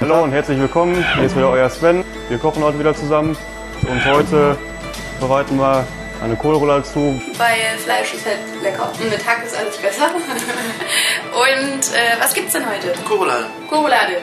Hallo und herzlich willkommen. Hier ist wieder euer Sven. Wir kochen heute wieder zusammen und heute bereiten wir eine Kohlroulade zu. Weil Fleisch ist halt lecker und mit Hack ist alles besser. und äh, was gibt's denn heute? Kohlroulade. Kohlroulade.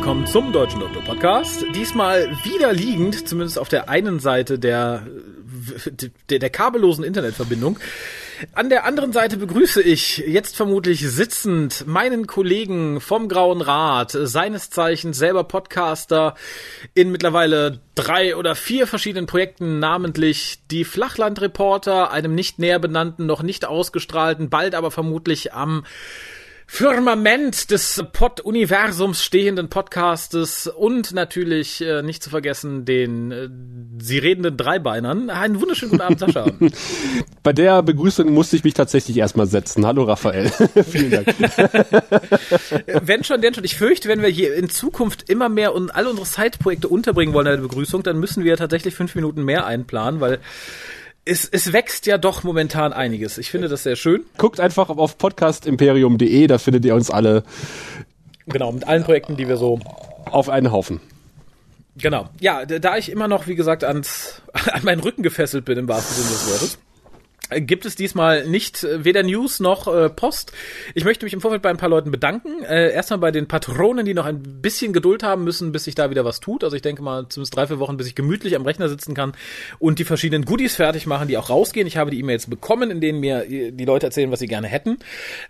Willkommen zum Deutschen Doktor Podcast. Diesmal wieder liegend, zumindest auf der einen Seite der, der, der kabellosen Internetverbindung. An der anderen Seite begrüße ich jetzt vermutlich sitzend meinen Kollegen vom Grauen Rat, seines Zeichens selber Podcaster in mittlerweile drei oder vier verschiedenen Projekten, namentlich die Flachlandreporter, einem nicht näher benannten, noch nicht ausgestrahlten, bald aber vermutlich am Firmament des Pod-Universums stehenden Podcastes und natürlich äh, nicht zu vergessen den äh, sie redenden Dreibeinern. Einen wunderschönen guten Abend, Sascha. Bei der Begrüßung musste ich mich tatsächlich erstmal setzen. Hallo Raphael. Vielen Dank. wenn schon, denn schon. Ich fürchte, wenn wir hier in Zukunft immer mehr und alle unsere Side-Projekte unterbringen wollen in der Begrüßung, dann müssen wir tatsächlich fünf Minuten mehr einplanen, weil es, es wächst ja doch momentan einiges. Ich finde das sehr schön. Guckt einfach auf podcastimperium.de, da findet ihr uns alle. Genau, mit allen Projekten, die wir so. Auf einen Haufen. Genau. Ja, da ich immer noch, wie gesagt, ans, an meinen Rücken gefesselt bin, im wahrsten Sinne des Wortes gibt es diesmal nicht äh, weder News noch äh, Post. Ich möchte mich im Vorfeld bei ein paar Leuten bedanken. Äh, erstmal bei den Patronen, die noch ein bisschen Geduld haben müssen, bis sich da wieder was tut. Also ich denke mal zumindest drei, vier Wochen, bis ich gemütlich am Rechner sitzen kann und die verschiedenen Goodies fertig machen, die auch rausgehen. Ich habe die E-Mails bekommen, in denen mir die Leute erzählen, was sie gerne hätten.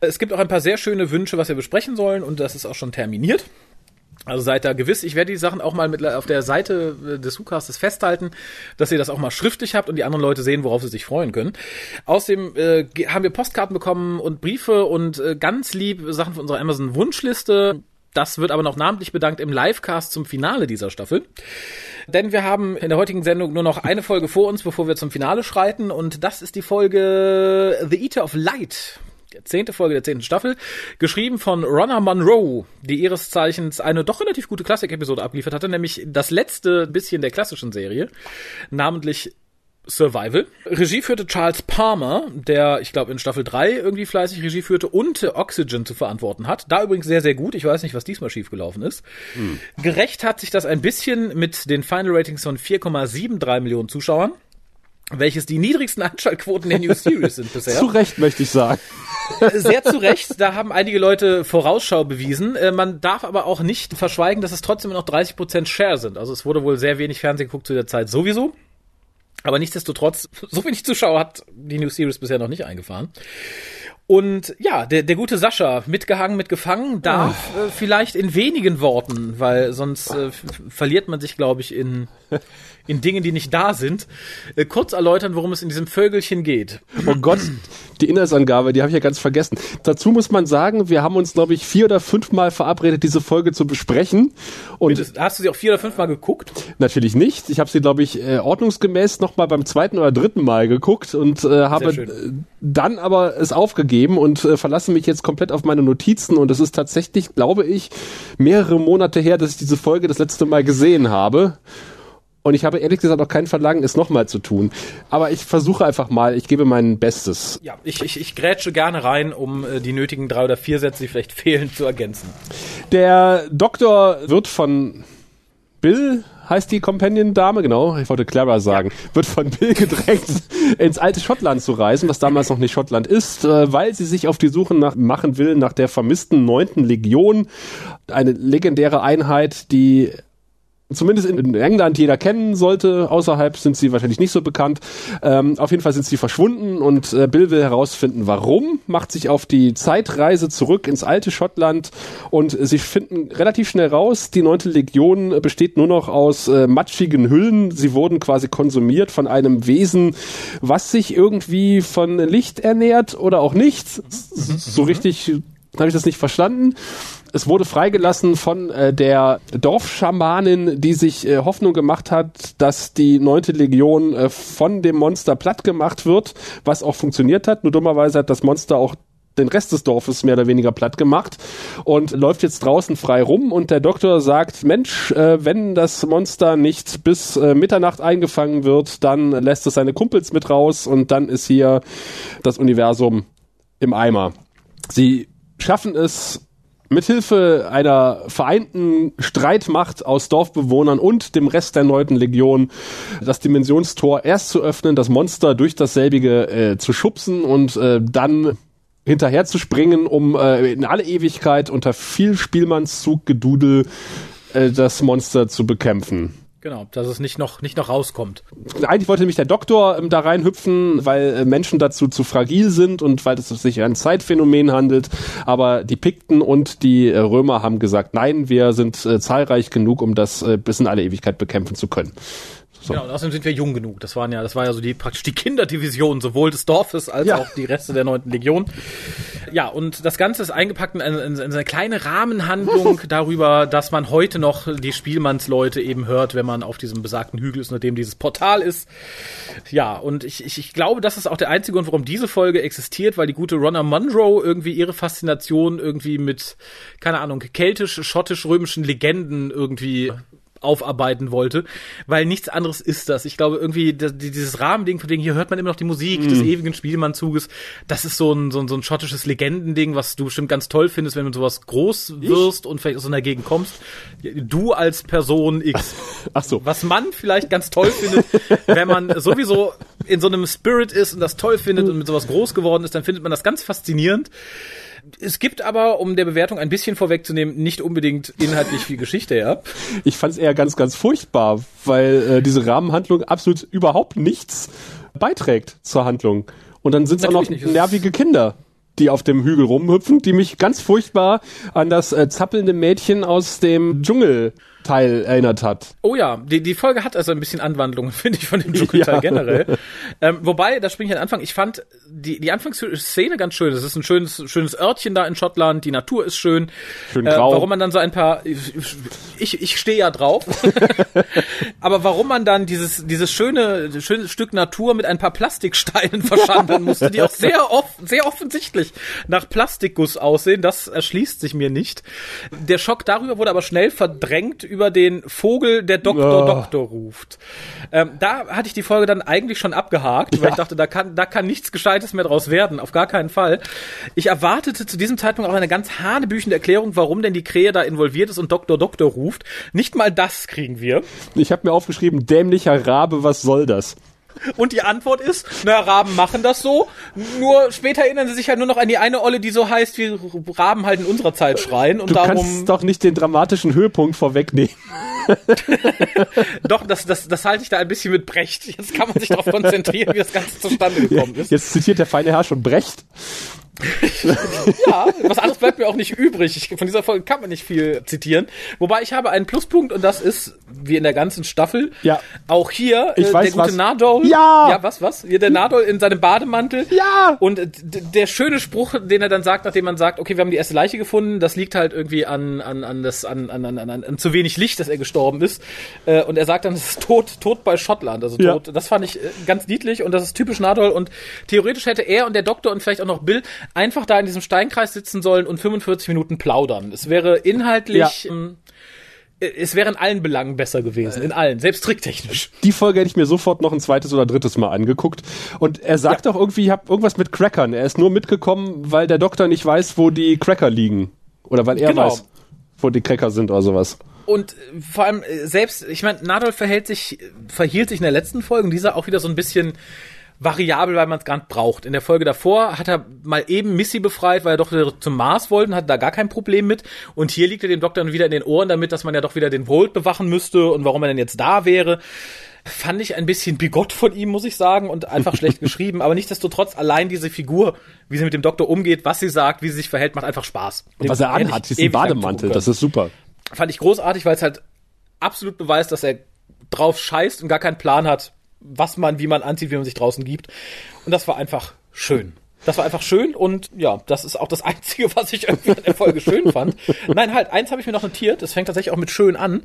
Es gibt auch ein paar sehr schöne Wünsche, was wir besprechen sollen und das ist auch schon terminiert. Also seid da gewiss, ich werde die Sachen auch mal mit auf der Seite äh, des WhoCastes festhalten, dass ihr das auch mal schriftlich habt und die anderen Leute sehen, worauf sie sich freuen können. Außerdem äh, haben wir Postkarten bekommen und Briefe und äh, ganz lieb Sachen von unserer Amazon Wunschliste. Das wird aber noch namentlich bedankt im Livecast zum Finale dieser Staffel. Denn wir haben in der heutigen Sendung nur noch eine Folge vor uns, bevor wir zum Finale schreiten. Und das ist die Folge The Eater of Light zehnte Folge der zehnten Staffel, geschrieben von Ronna Monroe, die ihres Zeichens eine doch relativ gute Klassik-Episode abgeliefert hatte, nämlich das letzte bisschen der klassischen Serie, namentlich Survival. Regie führte Charles Palmer, der, ich glaube, in Staffel 3 irgendwie fleißig Regie führte und Oxygen zu verantworten hat. Da übrigens sehr, sehr gut. Ich weiß nicht, was diesmal schiefgelaufen ist. Hm. Gerecht hat sich das ein bisschen mit den Final Ratings von 4,73 Millionen Zuschauern welches die niedrigsten Anschaltquoten der New Series sind bisher. zu Recht, möchte ich sagen. Sehr zu Recht, da haben einige Leute Vorausschau bewiesen. Äh, man darf aber auch nicht verschweigen, dass es trotzdem noch 30% Share sind. Also es wurde wohl sehr wenig Fernsehen geguckt zu der Zeit sowieso. Aber nichtsdestotrotz, so wenig Zuschauer hat die New Series bisher noch nicht eingefahren. Und ja, der, der gute Sascha, mitgehangen, mitgefangen, darf oh. äh, vielleicht in wenigen Worten, weil sonst äh, verliert man sich, glaube ich, in in Dingen, die nicht da sind, äh, kurz erläutern, worum es in diesem Vögelchen geht. Oh Gott, die Inhaltsangabe, die habe ich ja ganz vergessen. Dazu muss man sagen, wir haben uns, glaube ich, vier oder fünfmal verabredet, diese Folge zu besprechen. Und hast du sie auch vier oder fünfmal geguckt? Natürlich nicht. Ich habe sie, glaube ich, äh, ordnungsgemäß nochmal beim zweiten oder dritten Mal geguckt und äh, habe äh, dann aber es aufgegeben und äh, verlasse mich jetzt komplett auf meine Notizen. Und es ist tatsächlich, glaube ich, mehrere Monate her, dass ich diese Folge das letzte Mal gesehen habe. Und ich habe ehrlich gesagt auch kein Verlangen, es nochmal zu tun. Aber ich versuche einfach mal, ich gebe mein Bestes. Ja, ich, ich, ich grätsche gerne rein, um äh, die nötigen drei oder vier Sätze, die vielleicht fehlen, zu ergänzen. Der Doktor wird von Bill heißt die Companion-Dame, genau, ich wollte Clara sagen, ja. wird von Bill gedrängt, ins alte Schottland zu reisen, was damals noch nicht Schottland ist, äh, weil sie sich auf die Suche nach, machen will nach der vermissten neunten Legion, eine legendäre Einheit, die zumindest in England jeder kennen sollte. Außerhalb sind sie wahrscheinlich nicht so bekannt. Ähm, auf jeden Fall sind sie verschwunden und äh, Bill will herausfinden, warum, macht sich auf die Zeitreise zurück ins alte Schottland und sie finden relativ schnell raus, die neunte Legion besteht nur noch aus äh, matschigen Hüllen. Sie wurden quasi konsumiert von einem Wesen, was sich irgendwie von Licht ernährt oder auch nicht. So richtig habe ich das nicht verstanden es wurde freigelassen von äh, der Dorfschamanin, die sich äh, Hoffnung gemacht hat, dass die neunte Legion äh, von dem Monster platt gemacht wird, was auch funktioniert hat. Nur dummerweise hat das Monster auch den Rest des Dorfes mehr oder weniger platt gemacht und läuft jetzt draußen frei rum und der Doktor sagt, Mensch, äh, wenn das Monster nicht bis äh, Mitternacht eingefangen wird, dann lässt es seine Kumpels mit raus und dann ist hier das Universum im Eimer. Sie schaffen es Mithilfe einer vereinten Streitmacht aus Dorfbewohnern und dem Rest der neunten Legion das Dimensionstor erst zu öffnen, das Monster durch dasselbige äh, zu schubsen und äh, dann hinterher zu springen, um äh, in alle Ewigkeit unter viel Spielmannszug Gedudel äh, das Monster zu bekämpfen. Genau, dass es nicht noch, nicht noch rauskommt. Eigentlich wollte nämlich der Doktor ähm, da reinhüpfen, weil äh, Menschen dazu zu fragil sind und weil es sich ein Zeitphänomen handelt. Aber die Pikten und die äh, Römer haben gesagt, nein, wir sind äh, zahlreich genug, um das äh, bis in alle Ewigkeit bekämpfen zu können. So. Genau, und außerdem sind wir jung genug. Das waren ja, das war ja so die praktisch die Kinderdivision sowohl des Dorfes als ja. auch die Reste der neunten Legion. Ja, und das Ganze ist eingepackt in eine, in eine kleine Rahmenhandlung darüber, dass man heute noch die Spielmannsleute eben hört, wenn man auf diesem besagten Hügel ist, unter dem dieses Portal ist. Ja, und ich, ich, ich glaube, das ist auch der einzige Grund, warum diese Folge existiert, weil die gute Ronna Munro irgendwie ihre Faszination irgendwie mit, keine Ahnung, keltisch, schottisch, römischen Legenden irgendwie aufarbeiten wollte, weil nichts anderes ist das. Ich glaube irgendwie das, dieses Rahmending, von dem hier hört man immer noch die Musik mm. des ewigen Spielmannzuges. Das ist so ein, so ein so ein schottisches Legendending, was du bestimmt ganz toll findest, wenn du sowas groß wirst ich? und vielleicht aus einer Gegend kommst. Du als Person X. Ach so. Was man vielleicht ganz toll findet, wenn man sowieso in so einem Spirit ist und das toll findet und mit sowas groß geworden ist, dann findet man das ganz faszinierend. Es gibt aber, um der Bewertung ein bisschen vorwegzunehmen, nicht unbedingt inhaltlich viel Geschichte, ja. Ich fand es eher ganz, ganz furchtbar, weil äh, diese Rahmenhandlung absolut überhaupt nichts beiträgt zur Handlung. Und dann sind es auch noch nicht. nervige Kinder die auf dem Hügel rumhüpfen, die mich ganz furchtbar an das äh, zappelnde Mädchen aus dem Dschungel Teil erinnert hat. Oh ja, die, die Folge hat also ein bisschen Anwandlungen, finde ich, von dem Dschungelteil ja. generell. Ähm, wobei, da springe ich an Anfang, ich fand die, die Anfangsszene ganz schön. Es ist ein schönes, schönes Örtchen da in Schottland, die Natur ist schön. Schön äh, grau. Warum man dann so ein paar, ich, ich stehe ja drauf, aber warum man dann dieses, dieses schöne, schöne Stück Natur mit ein paar Plastiksteinen verschandern musste, die auch sehr oft, sehr offensichtlich nach Plastikguss aussehen, das erschließt sich mir nicht. Der Schock darüber wurde aber schnell verdrängt über den Vogel, der Doktor, oh. Doktor ruft. Ähm, da hatte ich die Folge dann eigentlich schon abgehakt, weil ja. ich dachte, da kann, da kann nichts Gescheites mehr draus werden, auf gar keinen Fall. Ich erwartete zu diesem Zeitpunkt auch eine ganz hanebüchende Erklärung, warum denn die Krähe da involviert ist und Doktor, Doktor ruft. Nicht mal das kriegen wir. Ich habe mir aufgeschrieben, dämlicher Rabe, was soll das? Und die Antwort ist, na, Raben machen das so. Nur später erinnern sie sich halt nur noch an die eine Olle, die so heißt, wie Raben halt in unserer Zeit schreien. Und du darum. kannst doch nicht den dramatischen Höhepunkt vorwegnehmen. doch, das, das, das halte ich da ein bisschen mit Brecht. Jetzt kann man sich darauf konzentrieren, wie das Ganze zustande gekommen ist. Jetzt zitiert der feine Herr schon Brecht. ja, was anderes bleibt mir auch nicht übrig. Ich, von dieser Folge kann man nicht viel zitieren. Wobei ich habe einen Pluspunkt und das ist, wie in der ganzen Staffel, ja. auch hier äh, weiß, der gute was. Nadol. Ja! Ja, was, was? Hier der Nadol in seinem Bademantel. Ja! Und der schöne Spruch, den er dann sagt, nachdem man sagt, okay, wir haben die erste Leiche gefunden, das liegt halt irgendwie an, an, an, das, an, an, an, an, an zu wenig Licht, dass er gestorben ist. Äh, und er sagt dann, es ist tot, tot bei Schottland. Also tot. Ja. Das fand ich äh, ganz niedlich und das ist typisch Nadol. Und theoretisch hätte er und der Doktor und vielleicht auch noch Bill einfach da in diesem Steinkreis sitzen sollen und 45 Minuten plaudern. Es wäre inhaltlich, ja. ähm, es wäre in allen Belangen besser gewesen, in allen, selbst tricktechnisch. Die Folge hätte ich mir sofort noch ein zweites oder drittes Mal angeguckt. Und er sagt ja. auch irgendwie, ich habe irgendwas mit Crackern. Er ist nur mitgekommen, weil der Doktor nicht weiß, wo die Cracker liegen. Oder weil er genau. weiß, wo die Cracker sind oder sowas. Und vor allem äh, selbst, ich meine, Nadol verhält sich, verhielt sich in der letzten Folge und dieser auch wieder so ein bisschen variabel, weil man es gerade braucht. In der Folge davor hat er mal eben Missy befreit, weil er doch wieder zum Mars wollte und hat da gar kein Problem mit. Und hier liegt er dem Doktor wieder in den Ohren damit, dass man ja doch wieder den Volt bewachen müsste und warum er denn jetzt da wäre. Fand ich ein bisschen bigott von ihm, muss ich sagen, und einfach schlecht geschrieben. Aber nichtsdestotrotz, allein diese Figur, wie sie mit dem Doktor umgeht, was sie sagt, wie sie sich verhält, macht einfach Spaß. Und was er anhat, diesen Bademantel, das ist super. Fand ich großartig, weil es halt absolut beweist, dass er drauf scheißt und gar keinen Plan hat, was man, wie man anzieht, wie man sich draußen gibt. Und das war einfach schön. Das war einfach schön und ja, das ist auch das Einzige, was ich irgendwie an der Folge schön fand. Nein, halt, eins habe ich mir noch notiert, das fängt tatsächlich auch mit schön an.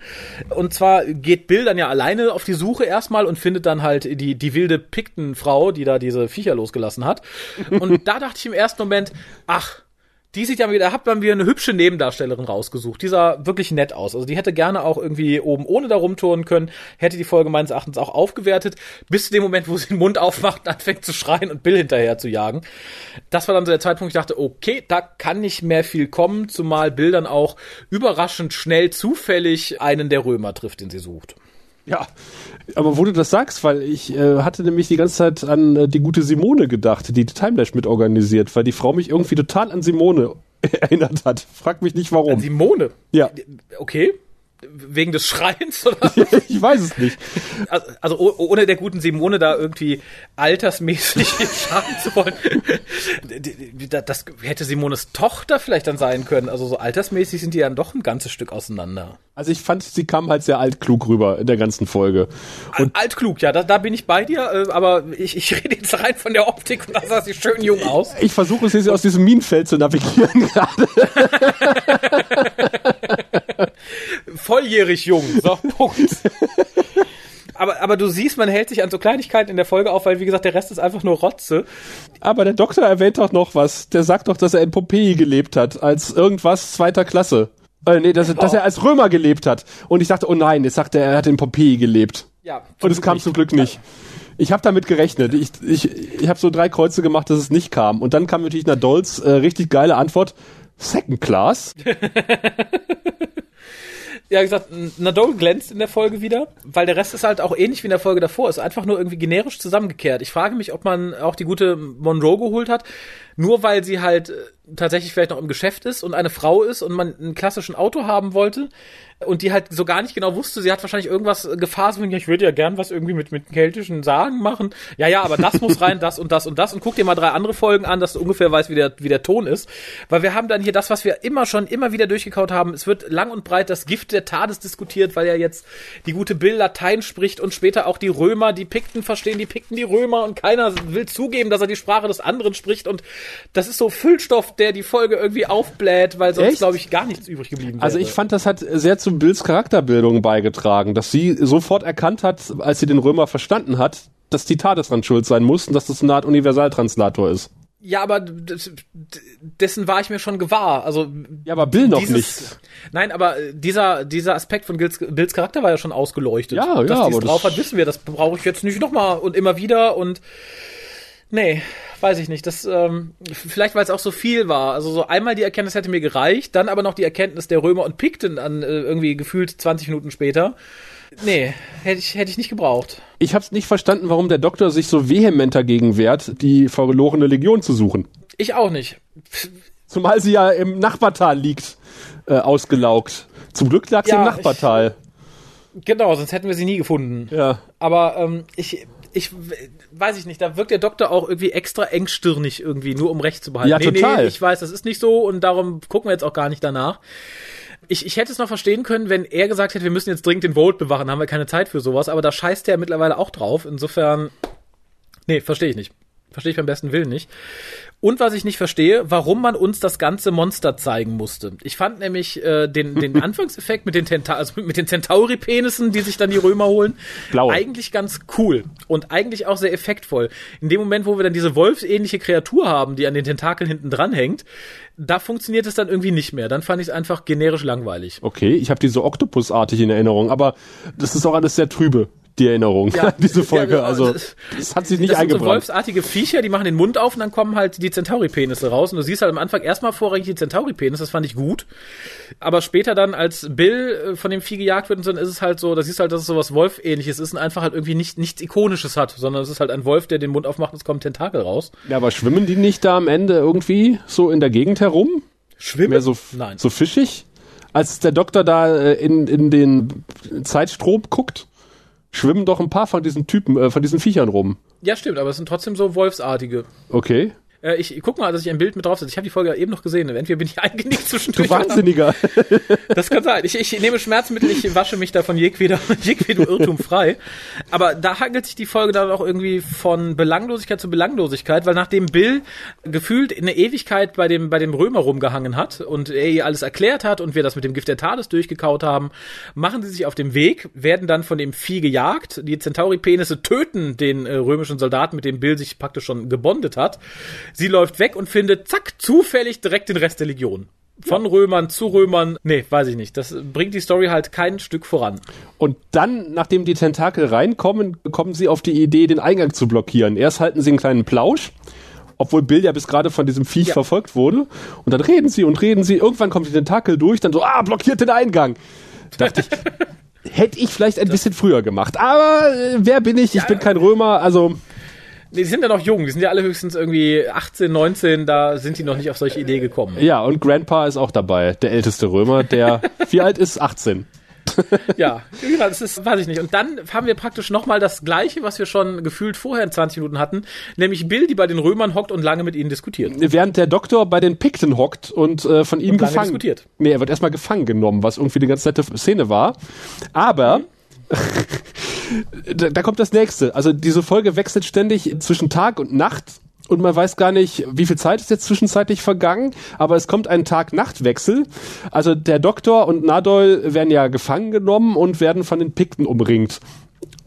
Und zwar geht Bill dann ja alleine auf die Suche erstmal und findet dann halt die, die wilde Piktenfrau, die da diese Viecher losgelassen hat. Und da dachte ich im ersten Moment, ach, die sieht ja wieder, habt man wieder eine hübsche Nebendarstellerin rausgesucht. Die sah wirklich nett aus. Also die hätte gerne auch irgendwie oben ohne da rumturnen können, hätte die Folge meines Erachtens auch aufgewertet, bis zu dem Moment, wo sie den Mund aufmacht und anfängt zu schreien und Bill hinterher zu jagen. Das war dann so der Zeitpunkt, ich dachte, okay, da kann nicht mehr viel kommen, zumal Bill dann auch überraschend schnell zufällig einen der Römer trifft, den sie sucht. Ja, aber wo du das sagst, weil ich äh, hatte nämlich die ganze Zeit an äh, die gute Simone gedacht, die die Timelash mitorganisiert, weil die Frau mich irgendwie total an Simone erinnert hat. Frag mich nicht warum. An Simone? Ja. Okay. Wegen des Schreins oder? ich weiß es nicht. Also, also ohne der guten Simone da irgendwie altersmäßig schaden zu wollen. Das hätte Simones Tochter vielleicht dann sein können. Also so altersmäßig sind die dann doch ein ganzes Stück auseinander. Also ich fand, sie kam halt sehr altklug rüber in der ganzen Folge. Und altklug, ja, da, da bin ich bei dir, äh, aber ich, ich rede jetzt rein von der Optik und da sah sie schön jung aus. Ich versuche es jetzt aus diesem Minenfeld zu navigieren gerade. Volljährig jung, so, Punkt. aber, aber du siehst, man hält sich an so Kleinigkeiten in der Folge auf, weil wie gesagt, der Rest ist einfach nur Rotze. Aber der Doktor erwähnt doch noch was. Der sagt doch, dass er in Pompeji gelebt hat, als irgendwas zweiter Klasse. Äh, nee, dass, dass er als Römer gelebt hat. Und ich dachte, oh nein, jetzt sagt er, er hat in Pompeji gelebt. Ja. Und es kam zum Glück nicht. Ich habe damit gerechnet. Ich, ich, ich habe so drei Kreuze gemacht, dass es nicht kam. Und dann kam natürlich Nadols äh, richtig geile Antwort. Second Class. ja, gesagt, Nadol glänzt in der Folge wieder, weil der Rest ist halt auch ähnlich wie in der Folge davor, ist einfach nur irgendwie generisch zusammengekehrt. Ich frage mich, ob man auch die gute Monroe geholt hat, nur weil sie halt äh, tatsächlich vielleicht noch im Geschäft ist und eine Frau ist und man einen klassischen Auto haben wollte und die halt so gar nicht genau wusste, sie hat wahrscheinlich irgendwas Gefahr, ich würde ja gern was irgendwie mit, mit keltischen Sagen machen. Ja, ja, aber das muss rein, das und das und das und guck dir mal drei andere Folgen an, dass du ungefähr weißt, wie der, wie der Ton ist. Weil wir haben dann hier das, was wir immer schon, immer wieder durchgekaut haben. Es wird lang und breit das Gift der Tades diskutiert, weil ja jetzt die gute Bill Latein spricht und später auch die Römer, die Pikten verstehen die Pikten die Römer und keiner will zugeben, dass er die Sprache des anderen spricht und das ist so Füllstoff, der die Folge irgendwie aufbläht, weil sonst, glaube ich, gar nichts übrig geblieben wäre. Also ich fand, das hat sehr zu Bills Charakterbildung beigetragen, dass sie sofort erkannt hat, als sie den Römer verstanden hat, dass die Tate dran schuld sein muss und dass das eine Art Universaltranslator ist. Ja, aber dessen war ich mir schon gewahr. Also ja, aber Bill noch dieses, nicht. Nein, aber dieser dieser Aspekt von Bills, Bills Charakter war ja schon ausgeleuchtet. Ja, Dass ja, aber drauf hat, wissen wir. Das brauche ich jetzt nicht nochmal und immer wieder und nee, weiß ich nicht. Das ähm, vielleicht weil es auch so viel war. Also so einmal die Erkenntnis hätte mir gereicht, dann aber noch die Erkenntnis der Römer und Pikten an äh, irgendwie gefühlt 20 Minuten später. Nee, hätte ich, hätte ich nicht gebraucht. Ich habe es nicht verstanden, warum der Doktor sich so vehement dagegen wehrt, die verlorene Legion zu suchen. Ich auch nicht. Zumal sie ja im Nachbartal liegt, äh, ausgelaugt. Zum Glück lag sie ja, im Nachbartal. Ich, genau, sonst hätten wir sie nie gefunden. Ja. Aber ähm, ich, ich weiß ich nicht, da wirkt der Doktor auch irgendwie extra engstirnig irgendwie, nur um Recht zu behalten. Ja, nee, total. Nee, ich weiß, das ist nicht so und darum gucken wir jetzt auch gar nicht danach. Ich, ich hätte es noch verstehen können, wenn er gesagt hätte, wir müssen jetzt dringend den Volt bewachen, haben wir keine Zeit für sowas, aber da scheißt er mittlerweile auch drauf. Insofern, nee, verstehe ich nicht. Verstehe ich beim besten Willen nicht. Und was ich nicht verstehe, warum man uns das ganze Monster zeigen musste. Ich fand nämlich äh, den, den Anfangseffekt mit den, Tenta also mit den Centauri-Penissen, die sich dann die Römer holen, Blau. eigentlich ganz cool und eigentlich auch sehr effektvoll. In dem Moment, wo wir dann diese wolfsähnliche Kreatur haben, die an den Tentakeln hinten dran hängt, da funktioniert es dann irgendwie nicht mehr. Dann fand ich es einfach generisch langweilig. Okay, ich habe die so Oktopusartig in Erinnerung, aber das ist auch alles sehr trübe die Erinnerung ja, diese Folge. Ja, also das hat sich nicht das eingebrannt. Sind so wolfsartige Viecher, die machen den Mund auf und dann kommen halt die Centauri-Penisse raus. Und du siehst halt am Anfang erstmal vorrangig die Centauri-Penis, das fand ich gut. Aber später dann, als Bill äh, von dem Vieh gejagt wird, und so, ist es halt so, da siehst du halt, dass es sowas Wolf-ähnliches ist und einfach halt irgendwie nicht, nichts Ikonisches hat, sondern es ist halt ein Wolf, der den Mund aufmacht und es kommt Tentakel raus. Ja, aber schwimmen die nicht da am Ende irgendwie so in der Gegend herum? Schwimmen? Mehr so, Nein. so fischig? Als der Doktor da äh, in, in den Zeitstrom guckt? Schwimmen doch ein paar von diesen Typen, äh, von diesen Viechern rum. Ja, stimmt, aber es sind trotzdem so Wolfsartige. Okay. Äh, ich guck mal, dass ich ein Bild mit draufsetze. Ich habe die Folge eben noch gesehen. Entweder bin ich eingenickt zwischendurch. Du Wahnsinniger. das kann sein. Ich, ich nehme Schmerzmittel, ich wasche mich da von jedweder, jedwedem Irrtum frei. Aber da hangelt sich die Folge dann auch irgendwie von Belanglosigkeit zu Belanglosigkeit, weil nachdem Bill gefühlt in der Ewigkeit bei dem, bei dem Römer rumgehangen hat und er ihr alles erklärt hat und wir das mit dem Gift der Tades durchgekaut haben, machen sie sich auf dem Weg, werden dann von dem Vieh gejagt. Die Centauri-Penisse töten den äh, römischen Soldaten, mit dem Bill sich praktisch schon gebondet hat. Sie läuft weg und findet, zack, zufällig direkt den Rest der Legion. Von. Römern zu Römern. Nee, weiß ich nicht. Das bringt die Story halt kein Stück voran. Und dann, nachdem die Tentakel reinkommen, kommen sie auf die Idee, den Eingang zu blockieren. Erst halten sie einen kleinen Plausch obwohl Bill ja bis gerade von diesem Viech ja. verfolgt wurde. Und dann reden sie und reden sie. Irgendwann kommt die Tentakel durch, dann so, ah, blockiert den Eingang. Dachte ich, hätte ich vielleicht ein bisschen früher gemacht. Aber äh, wer bin ich? Ich ja, bin kein Römer, also. Nee, die sind ja noch jung, die sind ja alle höchstens irgendwie 18, 19, da sind die noch nicht auf solche Idee gekommen. Ja, und Grandpa ist auch dabei, der älteste Römer, der wie alt ist? 18. ja, genau, das ist, weiß ich nicht. Und dann haben wir praktisch nochmal das Gleiche, was wir schon gefühlt vorher in 20 Minuten hatten, nämlich Bill, die bei den Römern hockt und lange mit ihnen diskutiert. Während der Doktor bei den Pikten hockt und äh, von ihm und gefangen. diskutiert. Nee, er wird erstmal gefangen genommen, was irgendwie eine ganz nette Szene war. Aber mhm. da, da kommt das nächste. Also diese Folge wechselt ständig zwischen Tag und Nacht und man weiß gar nicht, wie viel Zeit ist jetzt zwischenzeitlich vergangen, aber es kommt ein Tag-Nacht-Wechsel. Also der Doktor und Nadol werden ja gefangen genommen und werden von den Pikten umringt.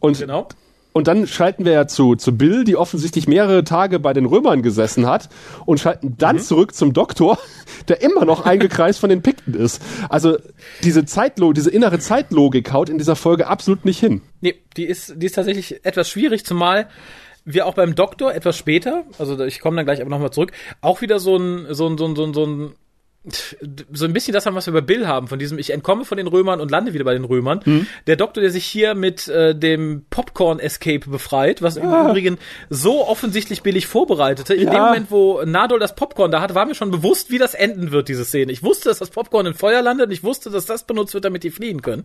Und genau. Und dann schalten wir ja zu, zu Bill, die offensichtlich mehrere Tage bei den Römern gesessen hat, und schalten dann mhm. zurück zum Doktor, der immer noch eingekreist von den Pikten ist. Also diese Zeitlogik, diese innere Zeitlogik haut in dieser Folge absolut nicht hin. Nee, die ist, die ist tatsächlich etwas schwierig, zumal wir auch beim Doktor etwas später, also ich komme dann gleich aber nochmal zurück, auch wieder so ein, so ein, so ein, so ein, so ein so ein bisschen das haben, was wir bei Bill haben, von diesem ich entkomme von den Römern und lande wieder bei den Römern. Mhm. Der Doktor, der sich hier mit äh, dem Popcorn-Escape befreit, was im ah. Übrigen so offensichtlich billig vorbereitete. In ja. dem Moment, wo Nadol das Popcorn da hatte, war mir schon bewusst, wie das enden wird, diese Szene. Ich wusste, dass das Popcorn in Feuer landet und ich wusste, dass das benutzt wird, damit die fliehen können.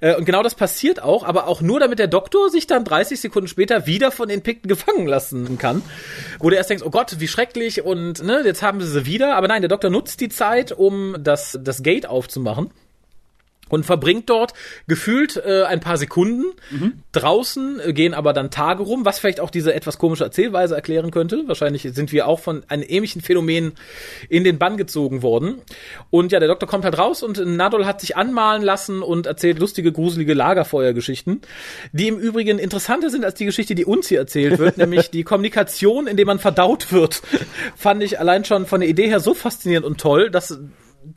Äh, und genau das passiert auch, aber auch nur, damit der Doktor sich dann 30 Sekunden später wieder von den Pikten gefangen lassen kann. Wo du erst denkst, oh Gott, wie schrecklich und ne, jetzt haben sie sie wieder. Aber nein, der Doktor nutzt die Zeit Zeit, um das, das Gate aufzumachen und verbringt dort gefühlt äh, ein paar Sekunden mhm. draußen, äh, gehen aber dann Tage rum, was vielleicht auch diese etwas komische Erzählweise erklären könnte. Wahrscheinlich sind wir auch von einem ähnlichen Phänomen in den Bann gezogen worden. Und ja, der Doktor kommt halt raus und Nadol hat sich anmalen lassen und erzählt lustige, gruselige Lagerfeuergeschichten, die im Übrigen interessanter sind als die Geschichte, die uns hier erzählt wird, nämlich die Kommunikation, indem man verdaut wird, fand ich allein schon von der Idee her so faszinierend und toll, dass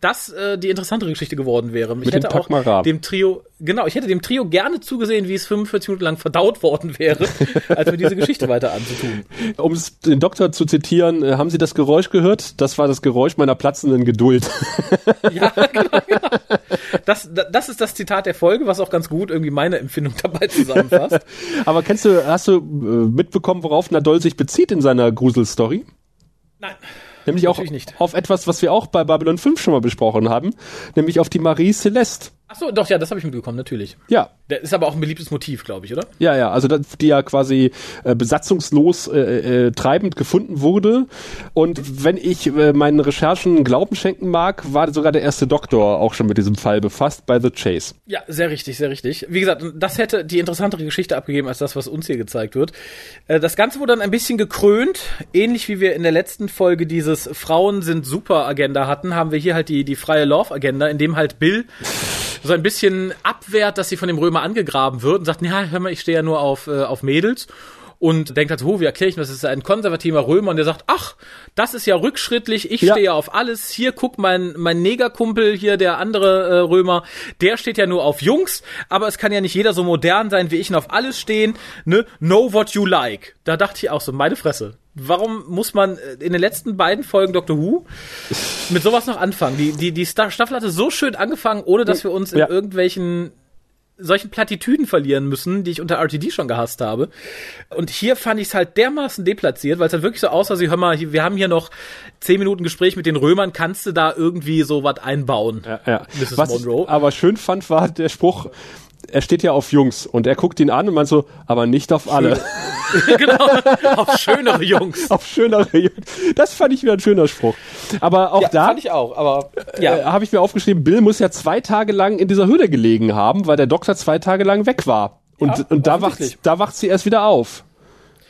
das äh, die interessantere Geschichte geworden wäre. Ich Mit hätte auch dem Trio, genau, ich hätte dem Trio gerne zugesehen, wie es 45 Minuten lang verdaut worden wäre, als mir diese Geschichte weiter anzutun. Um es den Doktor zu zitieren, äh, haben Sie das Geräusch gehört? Das war das Geräusch meiner platzenden Geduld. ja, genau, genau. Das, das ist das Zitat der Folge, was auch ganz gut irgendwie meine Empfindung dabei zusammenfasst. Aber kennst du, hast du äh, mitbekommen, worauf Nadol sich bezieht in seiner Gruselstory? Nein. Nämlich auch auf etwas, was wir auch bei Babylon 5 schon mal besprochen haben, nämlich auf die Marie Celeste. Ach so, doch, ja, das habe ich mitbekommen, natürlich. Ja. Der ist aber auch ein beliebtes Motiv, glaube ich, oder? Ja, ja, also die ja quasi äh, besatzungslos äh, äh, treibend gefunden wurde. Und wenn ich äh, meinen Recherchen Glauben schenken mag, war sogar der erste Doktor auch schon mit diesem Fall befasst bei The Chase. Ja, sehr richtig, sehr richtig. Wie gesagt, das hätte die interessantere Geschichte abgegeben als das, was uns hier gezeigt wird. Äh, das Ganze wurde dann ein bisschen gekrönt, ähnlich wie wir in der letzten Folge dieses Frauen sind super Agenda hatten, haben wir hier halt die, die freie Love Agenda, in dem halt Bill so ein bisschen abwehrt, dass sie von dem Römer angegraben wird und sagt, ja, hör mal, ich stehe ja nur auf, äh, auf Mädels. Und denkt halt, oh, wie erkläre ich das? Das ist ein konservativer Römer und der sagt, ach, das ist ja rückschrittlich, ich Ja. stehe ja auf alles. Hier, guck, mein, mein Negerkumpel hier, der andere äh, Römer, der steht ja nur auf Jungs, aber es kann ja nicht jeder so modern sein wie ich und auf alles stehen, ne? Know what you like. Da dachte ich auch so, meine Fresse. Warum muss man äh, in den letzten beiden Folgen Doctor Who mit sowas noch anfangen? Die, die, die Sta- Staffel hatte so schön angefangen, ohne dass wir uns in Ja. irgendwelchen solchen Plattitüden verlieren müssen, die ich unter RTD schon gehasst habe. Und hier fand ich es halt dermaßen deplatziert, weil es halt wirklich so aussah, sie hör mal, wir haben hier noch zehn Minuten Gespräch mit den Römern, kannst du da irgendwie so was einbauen? Ja, ja. Mrs. Was ich Monroe. aber schön fand, war der Spruch, er steht ja auf Jungs und er guckt ihn an und meint so, aber nicht auf alle. genau, auf schönere Jungs. auf schönere Jungs. Das fand ich wieder ein schöner Spruch. Aber auch Ja, da fand ich auch, aber äh, ja. habe ich mir aufgeschrieben, Bill muss ja zwei Tage lang in dieser Höhle gelegen haben, weil der Doktor zwei Tage lang weg war. Und, Ja, und da, wacht, offensichtlich. da wacht sie erst wieder auf.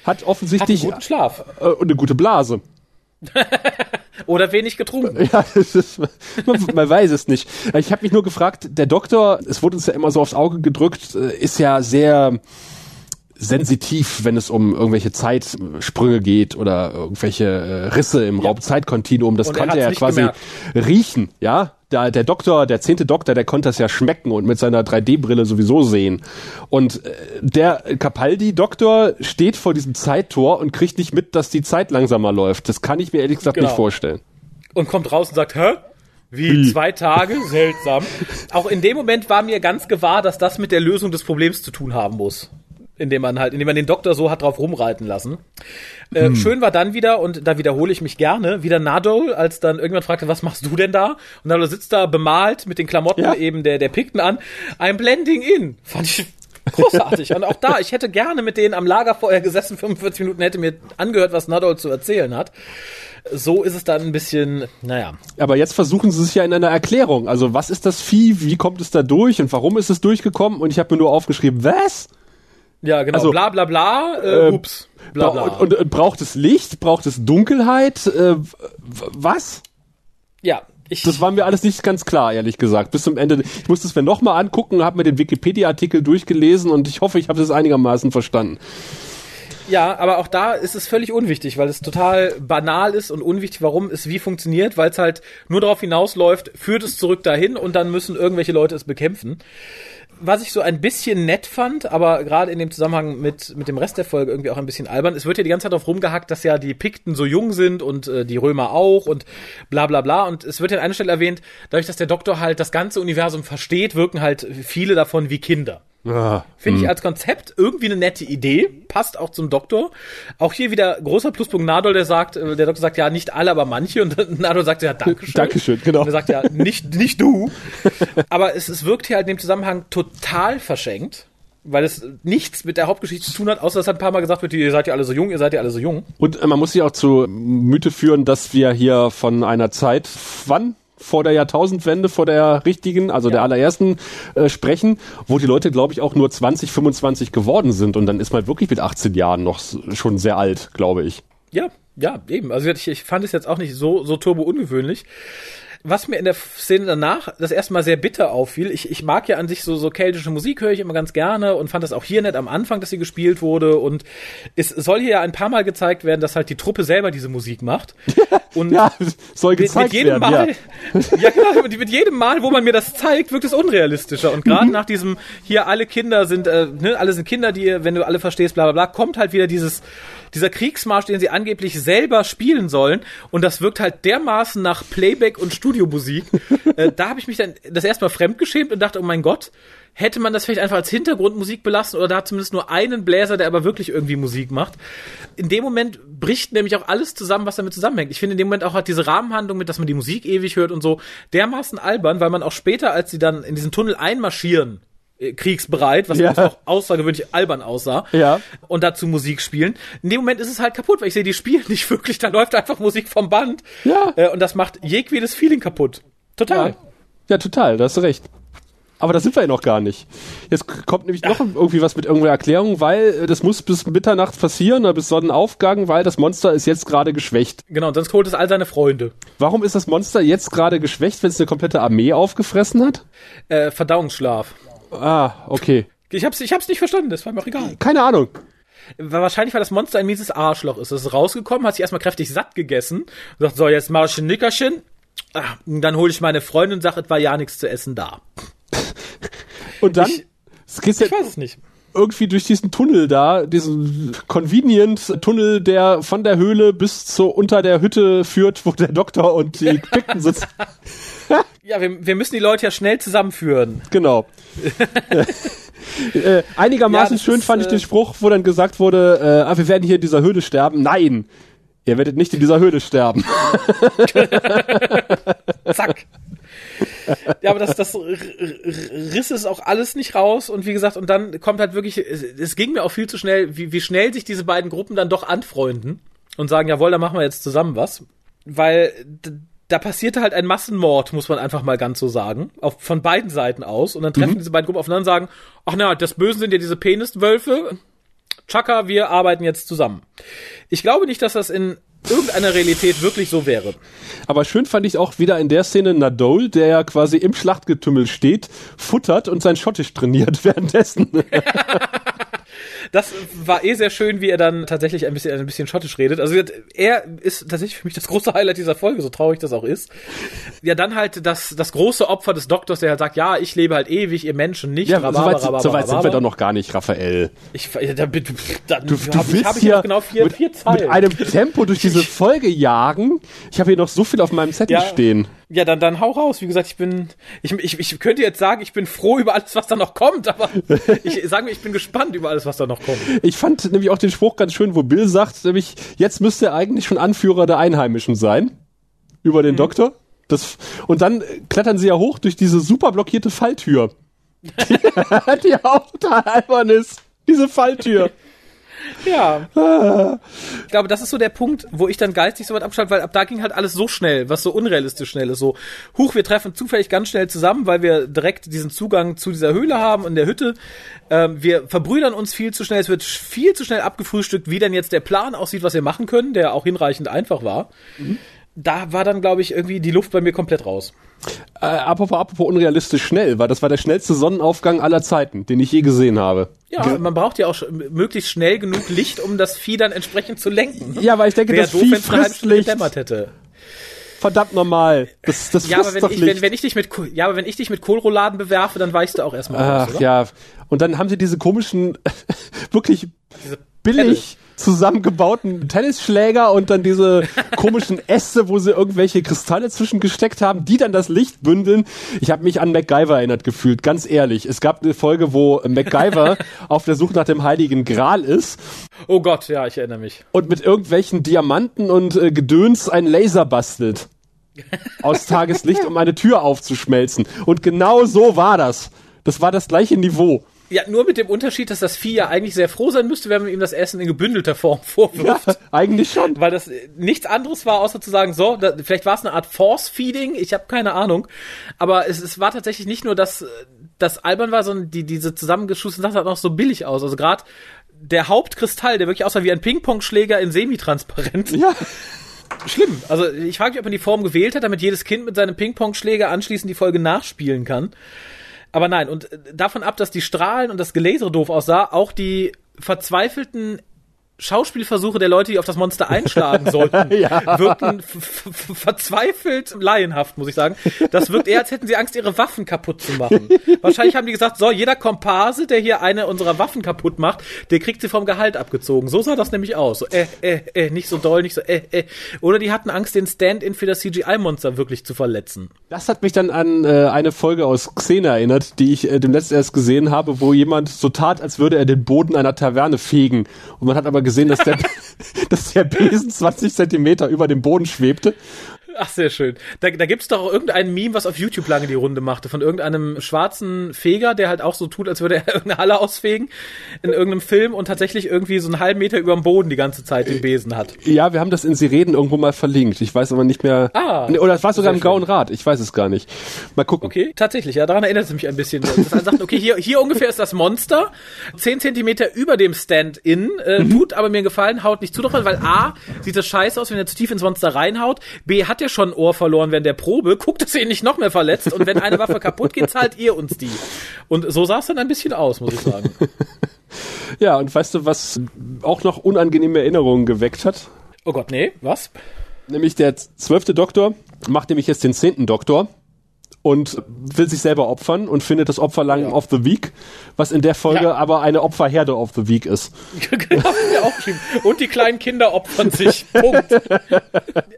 Hat Hat einen offensichtlich guten Schlaf. äh, und eine gute Blase. Oder wenig getrunken. Ja, das ist, man, man weiß es nicht. Ich habe mich nur gefragt, der Doktor, es wurde uns ja immer so aufs Auge gedrückt, äh, ist ja sehr sensitiv, wenn es um irgendwelche Zeitsprünge geht oder irgendwelche äh, Risse im Raum-Zeit-Kontinuum. Das konnte er nicht quasi gemerkt. riechen, ja. Da, der Doktor, der zehnte Doktor, der konnte das ja schmecken und mit seiner 3D-Brille sowieso sehen. Und äh, der Capaldi-Doktor steht vor diesem Zeittor und kriegt nicht mit, dass die Zeit langsamer läuft. Das kann ich mir ehrlich gesagt Genau. nicht vorstellen. und kommt raus und sagt, hä? Wie, Wie? zwei Tage? Seltsam. Auch in dem Moment war mir ganz gewahr, dass das mit der Lösung des Problems zu tun haben muss. Indem man halt, indem man den Doktor so hat drauf rumreiten lassen. Äh, Schön war dann wieder, und da wiederhole ich mich gerne, wieder Nadol, als dann irgendwann fragte, was machst du denn da? Und Nadol sitzt da bemalt mit den Klamotten Ja. eben der, der Pikten an. I'm blending in. Fand ich großartig. und auch da, ich hätte gerne mit denen am Lagerfeuer gesessen, 45 Minuten, hätte mir angehört, was Nadol zu erzählen hat. So ist es dann ein bisschen, naja, Aber jetzt versuchen sie sich ja in einer Erklärung. Also was ist das Vieh, wie kommt es da durch und warum ist es durchgekommen? Und ich habe mir nur aufgeschrieben, was? Ja, genau. Also, bla bla bla, äh, ähm, ups. Bla, bla. Und, und, braucht es Licht? Braucht es Dunkelheit? Äh, was? ja, ich. Das war mir alles nicht ganz klar, ehrlich gesagt. Bis zum Ende. Ich musste es mir nochmal angucken, habe mir den Wikipedia-Artikel durchgelesen und ich hoffe, ich habe es einigermaßen verstanden. ja, aber auch da ist es völlig unwichtig, weil es total banal ist und unwichtig, warum es wie funktioniert, weil es halt nur darauf hinausläuft, führt es zurück dahin und dann müssen irgendwelche Leute es bekämpfen. Was ich so ein bisschen nett fand, aber gerade in dem Zusammenhang mit, mit dem Rest der Folge irgendwie auch ein bisschen albern, es wird ja die ganze Zeit darauf rumgehackt, dass ja die Pikten so jung sind und äh, die Römer auch und bla bla bla. Und es wird ja an einer Stelle erwähnt, dadurch, dass der Doktor halt das ganze Universum versteht, wirken halt viele davon wie Kinder. Ah, Finde ich als Konzept irgendwie eine nette Idee. Passt auch zum Doktor. Auch hier wieder großer Pluspunkt Nadol, der sagt, äh, der Doktor sagt ja nicht alle, aber manche. Und Nadol sagt ja Dankeschön. Dankeschön, genau. Und er sagt ja nicht, nicht du. aber es, es wirkt hier halt in dem Zusammenhang total verschenkt. Weil es nichts mit der Hauptgeschichte zu tun hat, außer dass ein paar Mal gesagt wird, ihr seid ja alle so jung, ihr seid ja alle so jung. Und äh, man muss sich auch zu Mythe führen, dass wir hier von einer Zeit, wann? Vor der Jahrtausendwende, vor der richtigen, also der allerersten, äh, sprechen, wo die Leute, glaube ich, auch nur 20, 25 geworden sind. Und dann ist man wirklich mit 18 Jahren noch schon sehr alt, glaube ich. Ja, ja, eben. Also ich, ich fand es jetzt auch nicht so, so turbo ungewöhnlich. Was mir in der Szene danach das erste Mal sehr bitter auffiel, ich, ich mag ja an sich so, so keltische Musik, höre ich immer ganz gerne und fand das auch hier nett am Anfang, dass sie gespielt wurde. Und es soll hier ja ein paar Mal gezeigt werden, dass halt die Truppe selber diese Musik macht. Und Ja, soll gezeigt mit jedem werden, Mal, ja. ja. genau, mit, mit jedem Mal, wo man mir das zeigt, wirkt es unrealistischer. Und Mhm. gerade nach diesem, hier alle Kinder sind, äh, ne, alle sind Kinder, die, wenn du alle verstehst, bla bla bla, kommt halt wieder dieses, dieser Kriegsmarsch, den sie angeblich selber spielen sollen. Und das wirkt halt dermaßen nach Playback und Studiomusik. äh, da habe ich mich dann das erste Mal fremdgeschämt und dachte, oh mein Gott, hätte man das vielleicht einfach als Hintergrundmusik belassen oder da hat zumindest nur einen Bläser, der aber wirklich irgendwie Musik macht. In dem Moment bricht nämlich auch alles zusammen, was damit zusammenhängt. Ich finde in dem Moment auch hat diese Rahmenhandlung mit, dass man die Musik ewig hört und so, dermaßen albern, weil man auch später, als sie dann in diesen Tunnel einmarschieren, kriegsbereit, was Ja. auch außergewöhnlich albern aussah, Ja. und dazu Musik spielen. In dem Moment ist es halt kaputt, weil ich sehe, die spielen nicht wirklich, da läuft einfach Musik vom Band. Ja. Äh, und das macht jedes Feeling kaputt. Total. Ja. ja, total, da hast du recht. Aber da sind wir ja noch gar nicht. Jetzt kommt nämlich noch irgendwie was mit irgendeiner Erklärung, weil äh, das muss bis Mitternacht passieren oder bis Sonnenaufgang, weil das Monster ist jetzt gerade geschwächt. Genau, sonst holt es all seine Freunde. Warum ist das Monster jetzt gerade geschwächt, wenn es eine komplette Armee aufgefressen hat? Äh, Verdauungsschlaf. Ah, okay. Ich hab's, ich hab's nicht verstanden, das war mir auch egal. Keine Ahnung. wahrscheinlich, weil das Monster ein mieses Arschloch ist. Es ist rausgekommen, hat sich erstmal kräftig satt gegessen und sagt, so, jetzt mach ich ein Nickerchen. Ah, dann hole ich meine Freundin und sage, es war ja nichts zu essen da. Und dann? Ich, ich weiß es nicht irgendwie durch diesen Tunnel da, diesen Convenient-Tunnel, der von der Höhle bis zu unter der Hütte führt, wo der Doktor und die Pikten sitzen. Ja, wir, wir müssen die Leute ja schnell zusammenführen. Genau. äh, einigermaßen ja, schön ist, fand ich den äh, Spruch, wo dann gesagt wurde, äh, ah, wir werden hier in dieser Höhle sterben. Nein, ihr werdet nicht in dieser Höhle sterben. Zack. ja, aber das, das riss es auch alles nicht raus und wie gesagt, und dann kommt halt wirklich, es, es ging mir auch viel zu schnell, wie, wie schnell sich diese beiden Gruppen dann doch anfreunden und sagen, jawohl, dann machen wir jetzt zusammen was. Weil da passierte halt ein Massenmord, muss man einfach mal ganz so sagen, auf, von beiden Seiten aus. Und dann treffen mhm. diese beiden Gruppen aufeinander und sagen, ach na, das Bösen sind ja diese Peniswölfe. Chaka, wir arbeiten jetzt zusammen. Ich glaube nicht, dass das in irgendeiner Realität wirklich so wäre. Aber schön fand ich auch wieder in der Szene Nadol, der ja quasi im Schlachtgetümmel steht, futtert und sein Schottisch trainiert währenddessen. das war eh sehr schön, wie er dann tatsächlich ein bisschen, ein bisschen schottisch redet. Also er ist tatsächlich für mich das große Highlight dieser Folge, so traurig das auch ist. Ja, dann halt das, das große Opfer des Doktors, der halt sagt, ja, ich lebe halt ewig, ihr Menschen nicht. Ja, Rhabarber, so weit, so weit sind wir doch noch gar nicht, Raphael. Ich, da, da, da, du, du hab, willst hab hier genau vier, mit, vier Zeilen. mit einem Tempo durch diese Folge jagen. Ich habe hier noch so viel auf meinem Zettel ja, stehen. Ja, dann, dann hau raus. Wie gesagt, ich bin, ich, ich, ich könnte jetzt sagen, ich bin froh über alles, was da noch kommt, aber ich sage mir, ich bin gespannt über alles, was da noch kommt. Ich fand nämlich auch den Spruch ganz schön, wo Bill sagt, nämlich, jetzt müsste er eigentlich schon Anführer der Einheimischen sein. Über den mhm. Doktor. Das, und dann klettern sie ja hoch durch diese super blockierte Falltür. die, die auch total albern ist. Diese Falltür. Ja. Ich glaube, das ist so der Punkt, wo ich dann geistig so weit abschalte, weil ab da ging halt alles so schnell, was so unrealistisch schnell ist. So, huch, wir treffen zufällig ganz schnell zusammen, weil wir direkt diesen Zugang zu dieser Höhle haben in der Hütte. Ähm, wir verbrüdern uns viel zu schnell. Es wird viel zu schnell abgefrühstückt, wie denn jetzt der Plan aussieht, was wir machen können, der auch hinreichend einfach war. Mhm. Da war dann, glaube ich, irgendwie die Luft bei mir komplett raus. Äh, apropos, apropos unrealistisch schnell, weil das war der schnellste Sonnenaufgang aller Zeiten, den ich je gesehen habe. Ja, Ge man braucht ja auch möglichst schnell genug Licht, um das Vieh dann entsprechend zu lenken. Ne? Ja, weil ich denke, Wäre das doof, Vieh frisst Licht. hätte. Verdammt normal. Das, das ja, aber wenn ich, wenn, wenn, ich dich mit, ja, aber wenn ich dich mit Kohlrouladen bewerfe, dann weichst du auch erstmal Ach, raus, ja. Und dann haben sie diese komischen, wirklich diese billig, zusammengebauten Tennisschläger und dann diese komischen Äste, wo sie irgendwelche Kristalle zwischengesteckt haben, die dann das Licht bündeln. Ich habe mich an MacGyver erinnert gefühlt, ganz ehrlich. Es gab eine Folge, wo MacGyver auf der Suche nach dem Heiligen Gral ist. Oh Gott, ja, ich erinnere mich. Und mit irgendwelchen Diamanten und äh, Gedöns ein Laser bastelt. aus Tageslicht, um eine Tür aufzuschmelzen. Und genau so war das. Das war das gleiche Niveau. Ja, nur mit dem Unterschied, dass das Vieh ja eigentlich sehr froh sein müsste, wenn man ihm das Essen in gebündelter Form vorwirft. Ja, eigentlich schon. Weil das nichts anderes war, außer zu sagen, so, da, vielleicht war es eine Art Force-Feeding, ich habe keine Ahnung. Aber es, es war tatsächlich nicht nur, dass das albern war, sondern die, diese zusammengeschussene Sache sah noch so billig aus. Also gerade der Hauptkristall, der wirklich aussah wie ein Ping-Pong-Schläger in semitransparent. Ja. Schlimm. Also ich frage mich, ob man die Form gewählt hat, damit jedes Kind mit seinem Ping-Pong-Schläger anschließend die Folge nachspielen kann. Aber nein, und davon ab, dass die Strahlen und das Gelasere doof aussah, auch die verzweifelten Schauspielversuche der Leute, die auf das Monster einschlagen sollten, ja. wirkten verzweifelt laienhaft, muss ich sagen. Das wirkt eher, als hätten sie Angst, ihre Waffen kaputt zu machen. Wahrscheinlich haben die gesagt, so, jeder Komparse, der hier eine unserer Waffen kaputt macht, der kriegt sie vom Gehalt abgezogen. So sah das nämlich aus. So, äh, äh, äh, nicht so doll, nicht so, äh, äh. Oder die hatten Angst, den Stand-in für das CGI-Monster wirklich zu verletzen. Das hat mich dann an äh, eine Folge aus Xena erinnert, die ich äh, dem letzten erst gesehen habe, wo jemand so tat, als würde er den Boden einer Taverne fegen. Und man hat aber gesehen, dass der, dass der Besen 20 Zentimeter über dem Boden schwebte Ach, sehr schön. Da, da gibt's doch irgendein Meme, was auf YouTube lange die Runde machte, von irgendeinem schwarzen Feger, der halt auch so tut, als würde er irgendeine Halle ausfegen in irgendeinem Film und tatsächlich irgendwie so einen halben Meter über dem Boden die ganze Zeit den Besen hat. Ja, wir haben das in Sireden irgendwo mal verlinkt. Ich weiß aber nicht mehr. Ah. Oder es war sogar im Grauen Rad. Ich weiß es gar nicht. Mal gucken. Okay, tatsächlich. Ja, daran erinnert es mich ein bisschen. Dass man sagt, okay, hier, hier ungefähr ist das Monster. Zehn Zentimeter über dem Stand-in. Äh, mhm. Tut aber mir gefallen, haut nicht zu weil A, sieht das scheiße aus, wenn er zu tief ins Monster reinhaut. B, hat er schon ein Ohr verloren während der Probe, guckt, dass ihr ihn nicht noch mehr verletzt und wenn eine Waffe kaputt geht, zahlt ihr uns die. Und so sah es dann ein bisschen aus, muss ich sagen. Ja, und weißt du, was auch noch unangenehme Erinnerungen geweckt hat? Oh Gott, nee, was? Nämlich der zwölfte Doktor macht nämlich jetzt den zehnten Doktor und will sich selber opfern und findet das Opferlang ja. of the Week, was in der Folge ja. aber eine Opferherde of the Week ist. genau. Und die kleinen Kinder opfern sich. Punkt.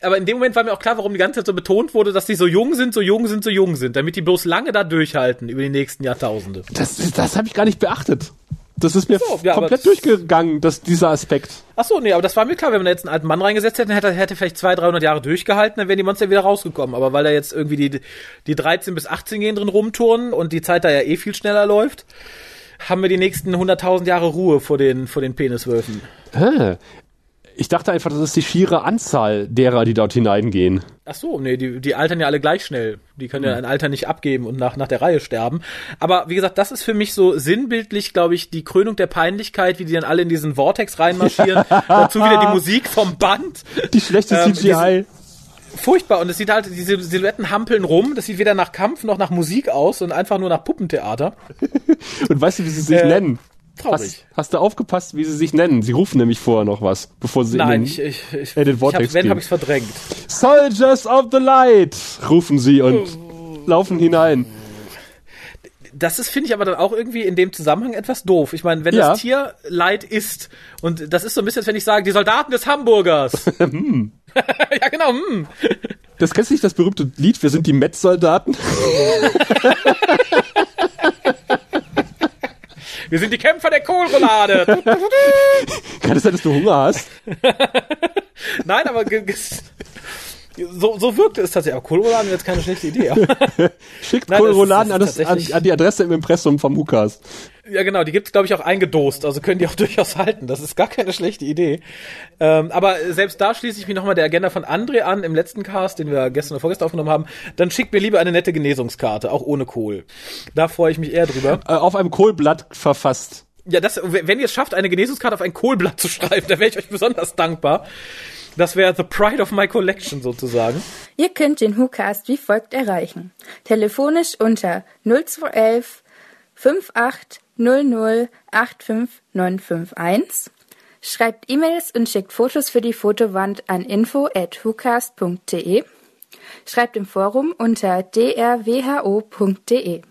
aber in dem Moment war mir auch klar, warum die ganze Zeit so betont wurde, dass die so jung sind, so jung sind, so jung sind, damit die bloß lange da durchhalten über die nächsten Jahrtausende. Das, das habe ich gar nicht beachtet. Das ist mir so, ja, komplett durchgegangen, dass dieser Aspekt. Ach so, nee, aber das war mir klar, wenn man jetzt einen alten Mann reingesetzt hätte, hätte er hätte vielleicht 200, 300 Jahre durchgehalten, dann wären die Monster wieder rausgekommen. Aber weil da jetzt irgendwie die, die 13 bis 18 gehen drin rumturnen und die Zeit da ja eh viel schneller läuft, haben wir die nächsten 100.000 Jahre Ruhe vor den, vor den Peniswölfen. Ah, ich dachte einfach, das ist die schiere Anzahl derer, die dort hineingehen. Ach so, nee, die, die altern ja alle gleich schnell. Die können ja hm. ein Alter nicht abgeben und nach, nach der Reihe sterben. Aber wie gesagt, das ist für mich so sinnbildlich, glaube ich, die Krönung der Peinlichkeit, wie die dann alle in diesen Vortex reinmarschieren. Dazu wieder die Musik vom Band. Die schlechte ähm, CGI. Furchtbar. Und es sieht halt, diese Silhouetten hampeln rum. Das sieht weder nach Kampf noch nach Musik aus und einfach nur nach Puppentheater. und weißt du, wie sie sich äh, nennen? Traurig. Hast, hast, du aufgepasst, wie sie sich nennen? Sie rufen nämlich vorher noch was, bevor sie Nein, in den, ich, ich, ich, in den Vortex ich hab, wenn, habe ich es verdrängt. Soldiers of the Light, rufen sie und laufen hinein. Das ist, finde ich, aber dann auch irgendwie in dem Zusammenhang etwas doof. Ich meine, wenn ja. das Tier Leid ist, und das ist so ein bisschen, als wenn ich sage, die Soldaten des Hamburgers. hm. ja, genau. Hm. Das kennst du nicht das berühmte Lied, wir sind die Metz-Soldaten? Wir sind die Kämpfer der Kohlroulade. Kann es sein, dass du Hunger hast? Nein, aber so, so wirkte es tatsächlich. Aber Kohlrouladen jetzt keine schlechte Idee. Schickt Kohlrouladen an, an, an, die Adresse im Impressum vom Hukas. Ja, genau, die gibt's glaube ich auch eingedost, also können die auch durchaus halten. Das ist gar keine schlechte Idee. Ähm, aber selbst da schließe ich mich nochmal der Agenda von André an im letzten Cast, den wir gestern oder vorgestern aufgenommen haben. Dann schickt mir lieber eine nette Genesungskarte, auch ohne Kohl. Da freue ich mich eher drüber. Äh, auf einem Kohlblatt verfasst. Ja, das, wenn ihr es schafft, eine Genesungskarte auf ein Kohlblatt zu schreiben, dann wäre ich euch besonders dankbar. Das wäre the pride of my collection sozusagen. Ihr könnt den WhoCast wie folgt erreichen. Telefonisch unter 0211 58 0085951. Schreibt E-Mails und schickt Fotos für die Fotowand an info@hucast.de. Schreibt im Forum unter drwho.de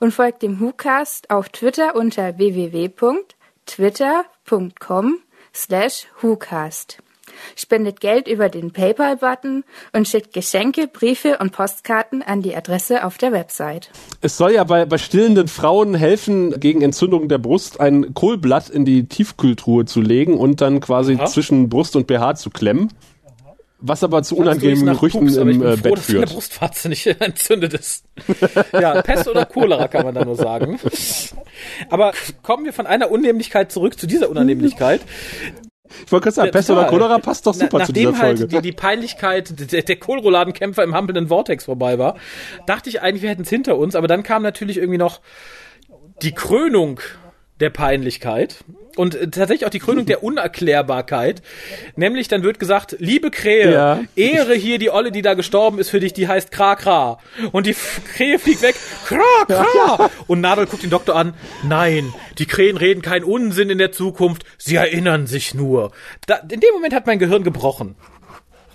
und folgt dem WhoCast auf Twitter unter www.twitter.com slash WhoCast spendet Geld über den PayPal-Button und schickt Geschenke, Briefe und Postkarten an die Adresse auf der Website. Es soll ja bei, bei stillenden Frauen helfen, gegen Entzündung der Brust ein Kohlblatt in die Tiefkühltruhe zu legen und dann quasi Aha. zwischen Brust und BH zu klemmen. Was aber zu unangenehmen Gerüchten Pups, im äh, froh, Bett führt. Dass Brustwarze nicht entzündet ist. ja, Pest oder Cholera kann man da nur sagen. Aber kommen wir von einer Unnehmlichkeit zurück zu dieser Unannehmlichkeit. Ich wollte gerade sagen, Pest oder Cholera passt doch super Na, zu dieser Folge. Nachdem halt die, die Peinlichkeit der, der Kohlrouladenkämpfer im hampelnden Vortex vorbei war, dachte ich eigentlich, wir hätten es hinter uns, aber dann kam natürlich irgendwie noch die Krönung der Peinlichkeit und äh, tatsächlich auch die Krönung der Unerklärbarkeit. Nämlich dann wird gesagt, liebe Krähe, ja. Ehre hier die Olle, die da gestorben ist für dich, die heißt Kra Kra. Und die Krähe fliegt weg, Kra Kra. Ja. Und Nadel guckt den Doktor an, nein, die Krähen reden keinen Unsinn in der Zukunft, sie erinnern sich nur. Da, in dem Moment hat mein Gehirn gebrochen.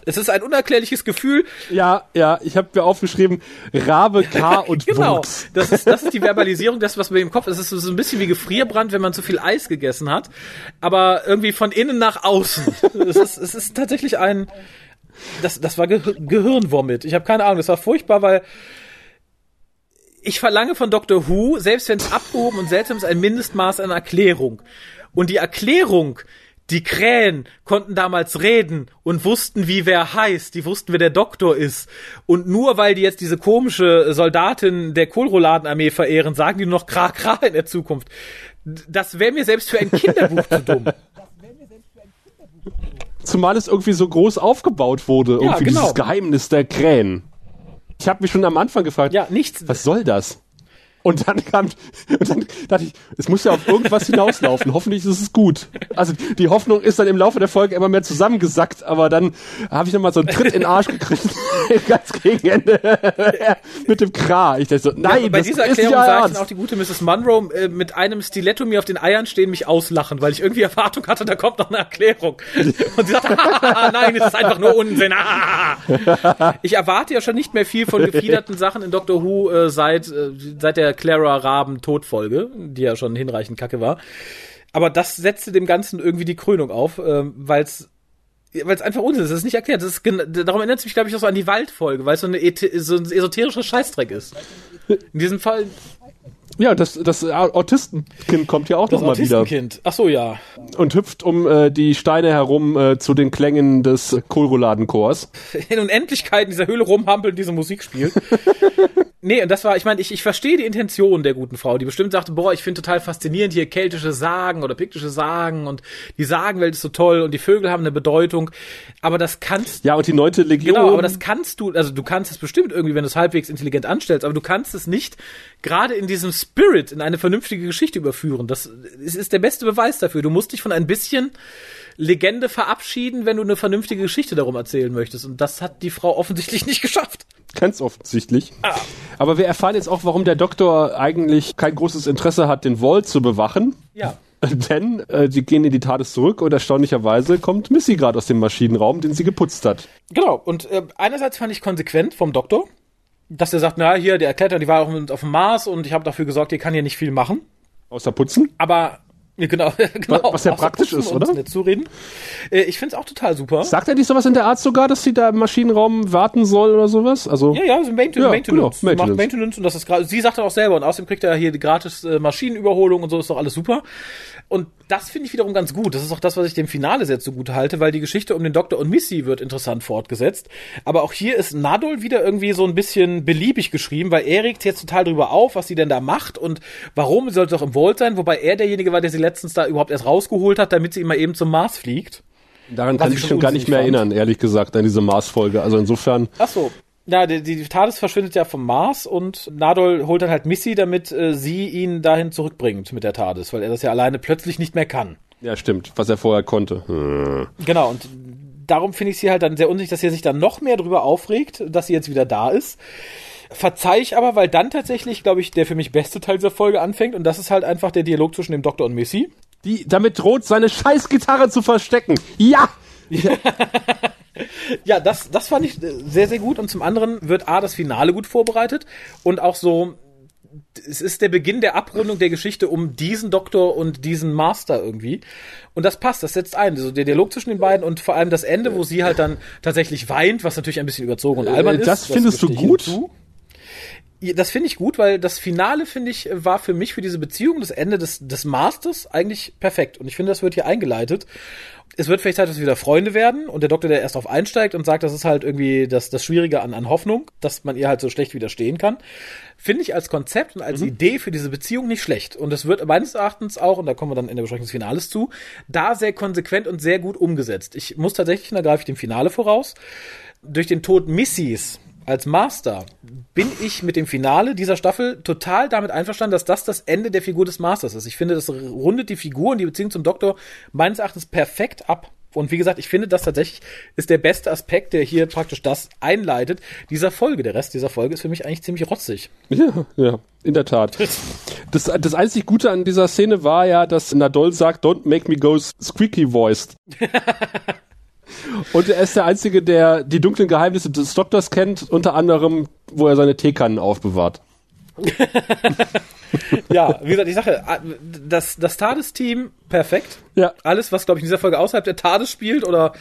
Es ist ein unerklärliches Gefühl. Ja, ja, ich habe mir aufgeschrieben, Rabe, K und Genau, das ist, das ist die Verbalisierung, das, was mir im Kopf ist. Es ist so ein bisschen wie Gefrierbrand, wenn man zu viel Eis gegessen hat, aber irgendwie von innen nach außen. es, ist, es ist tatsächlich ein, das, das war Ge Gehirnvomit. Ich habe keine Ahnung, das war furchtbar, weil ich verlange von Dr. Who, selbst wenn es abgehoben und seltsam ist, ein Mindestmaß an Erklärung. Und die Erklärung, die Krähen konnten damals reden und wussten, wie wer heißt, die wussten, wer der Doktor ist. Und nur weil die jetzt diese komische Soldatin der Kohlrouladenarmee verehren, sagen die nur noch Kra Kra in der Zukunft. Das wäre mir selbst für ein Kinderbuch zu dumm. Zumal es irgendwie so groß aufgebaut wurde, irgendwie ja, genau. dieses Geheimnis der Krähen. Ich habe mich schon am Anfang gefragt, ja, nichts. was soll das? Und dann kam, und dann dachte ich, es muss ja auf irgendwas hinauslaufen. Hoffentlich ist es gut. Also die Hoffnung ist dann im Laufe der Folge immer mehr zusammengesackt, aber dann habe ich nochmal so einen Tritt in den Arsch gekriegt, ganz gegen Ende, mit dem Kra. Ich dachte so, nein, ja, bei das dieser ist Erklärung ja sah ich dann auch die gute Mrs. Munro äh, mit einem Stiletto mir auf den Eiern stehen, mich auslachen, weil ich irgendwie Erwartung hatte, da kommt noch eine Erklärung. Und sie sagte, "Hahaha, nein, es ist einfach nur Unsinn. hahaha." ich erwarte ja schon nicht mehr viel von gefiederten Sachen in Doctor Who äh, seit, äh, seit der Clara Raben Todfolge, die ja schon hinreichend kacke war. Aber das setzte dem Ganzen irgendwie die Krönung auf, ähm, weil es weil es einfach Unsinn ist, das ist nicht erklärt. Das ist, darum erinnert es mich, glaube ich, auch so an die Waldfolge, weil es so, eine, so ein esoterischer Scheißdreck ist. In diesem Fall Ja, das, das Autistenkind kommt ja auch das nochmal wieder Autistenkind. Ach so, ja. und hüpft um äh, die Steine herum äh, zu den Klängen des Kohlrouladenchors. In Unendlichkeit in dieser Höhle rumhampeln, diese Musik spielt. nee, und das war, ich meine, ich, ich verstehe die Intention der guten Frau, die bestimmt sagte, boah, ich finde total faszinierend hier keltische Sagen oder piktische Sagen und die Sagenwelt ist so toll und die Vögel haben eine Bedeutung. Aber das kannst Ja, und die neunte Legion. Genau, aber das kannst du, also du kannst es bestimmt irgendwie, wenn du es halbwegs intelligent anstellst, aber du kannst es nicht gerade in diesem Spirit in eine vernünftige Geschichte überführen. Das ist, ist der beste Beweis dafür. Du musst dich von ein bisschen Legende verabschieden, wenn du eine vernünftige Geschichte darum erzählen möchtest. Und das hat die Frau offensichtlich nicht geschafft. Ganz offensichtlich. Ah. Aber wir erfahren jetzt auch, warum der Doktor eigentlich kein großes Interesse hat, den Vault zu bewachen. Ja. Denn äh, die gehen in die TARDIS zurück und erstaunlicherweise kommt Missy gerade aus dem Maschinenraum, den sie geputzt hat. Genau, und äh, einerseits fand ich konsequent vom Doktor, dass er sagt, na hier, der erklärt, die war auf, auf dem Mars und ich habe dafür gesorgt, die kann hier nicht viel machen. Außer putzen. Aber ja, genau, genau. was ja praktisch ist, oder? Nicht zureden. Äh, ich find's auch total super. Sagt er nicht sowas in der Art sogar, dass sie da im Maschinenraum warten soll oder sowas? Also Ja, ja, so Mainten Ja, Maintenance. genau, Sie Maintenance. Macht Maintenance und das ist gerade, sie sagt dann auch selber und außerdem kriegt er hier die gratis äh, Maschinenüberholung und so ist doch alles super. Und das finde ich wiederum ganz gut. Das ist auch das, was ich dem Finale sehr zugute halte, weil die Geschichte um den Doktor und Missy wird interessant fortgesetzt. Aber auch hier ist Nadol wieder irgendwie so ein bisschen beliebig geschrieben, weil er regt jetzt total drüber auf, was sie denn da macht und warum sie sollte doch im Vault sein, wobei er derjenige war, der sie letztens da überhaupt erst rausgeholt hat, damit sie immer eben zum Mars fliegt. daran was kann ich ich schon gar nicht mehr unsinnig erinnern, ehrlich gesagt, an diese Mars-Folge. Also insofern, Ach so. Ja, die, die TARDIS verschwindet ja vom Mars und Nadol holt dann halt Missy, damit äh, sie ihn dahin zurückbringt mit der TARDIS, weil er das ja alleine plötzlich nicht mehr kann. ja stimmt, was er vorher konnte. Hm. Genau, und darum finde ich sie halt dann sehr unsicher, dass er sich dann noch mehr drüber aufregt, dass sie jetzt wieder da ist. Verzeih ich aber, weil dann tatsächlich, glaube ich, der für mich beste Teil dieser Folge anfängt und das ist halt einfach der Dialog zwischen dem Doktor und Missy. Die damit droht, seine Scheißgitarre zu verstecken. Ja! Ja, das, das fand ich äh, sehr, sehr gut. Und zum anderen wird A, das Finale gut vorbereitet und auch so, es ist der Beginn der Abrundung der Geschichte um diesen Doktor und diesen Master irgendwie. Und das passt, das setzt ein. Also der Dialog zwischen den beiden und vor allem das Ende, wo sie halt dann tatsächlich weint, was natürlich ein bisschen überzogen und albern Äh, ist. das findest du gestehe ich gut? hinzu. Das finde ich gut, weil das Finale, finde ich, war für mich für diese Beziehung, das Ende des, des Masters eigentlich perfekt. Und ich finde, das wird hier eingeleitet. Es wird vielleicht Zeit, dass wir wieder Freunde werden und der Doktor, der erst drauf einsteigt und sagt, das ist halt irgendwie das, das Schwierige an, an Hoffnung, dass man ihr halt so schlecht widerstehen kann. Finde ich als Konzept und als Idee für diese Beziehung nicht schlecht. Und es wird meines Erachtens auch, und da kommen wir dann in der Besprechung des Finales zu, da sehr konsequent und sehr gut umgesetzt. Ich muss tatsächlich, und da greife ich dem Finale voraus, durch den Tod Missys als Master bin ich mit dem Finale dieser Staffel total damit einverstanden, dass das das Ende der Figur des Masters ist. Ich finde, das rundet die Figur und die Beziehung zum Doktor meines Erachtens perfekt ab. Und wie gesagt, ich finde, das tatsächlich ist der beste Aspekt, der hier praktisch das einleitet, dieser Folge. Der Rest dieser Folge ist für mich eigentlich ziemlich rotzig. Ja, ja, in der Tat. Das, das einzig Gute an dieser Szene war ja, dass Nadol sagt, don't make me go squeaky voiced. Und er ist der Einzige, der die dunklen Geheimnisse des Doktors kennt, unter anderem, wo er seine Teekannen aufbewahrt. Ja, wie gesagt, ich sage, das, das TARDIS-Team, perfekt. Ja. Alles, was, glaube ich, in dieser Folge außerhalb der TARDIS spielt oder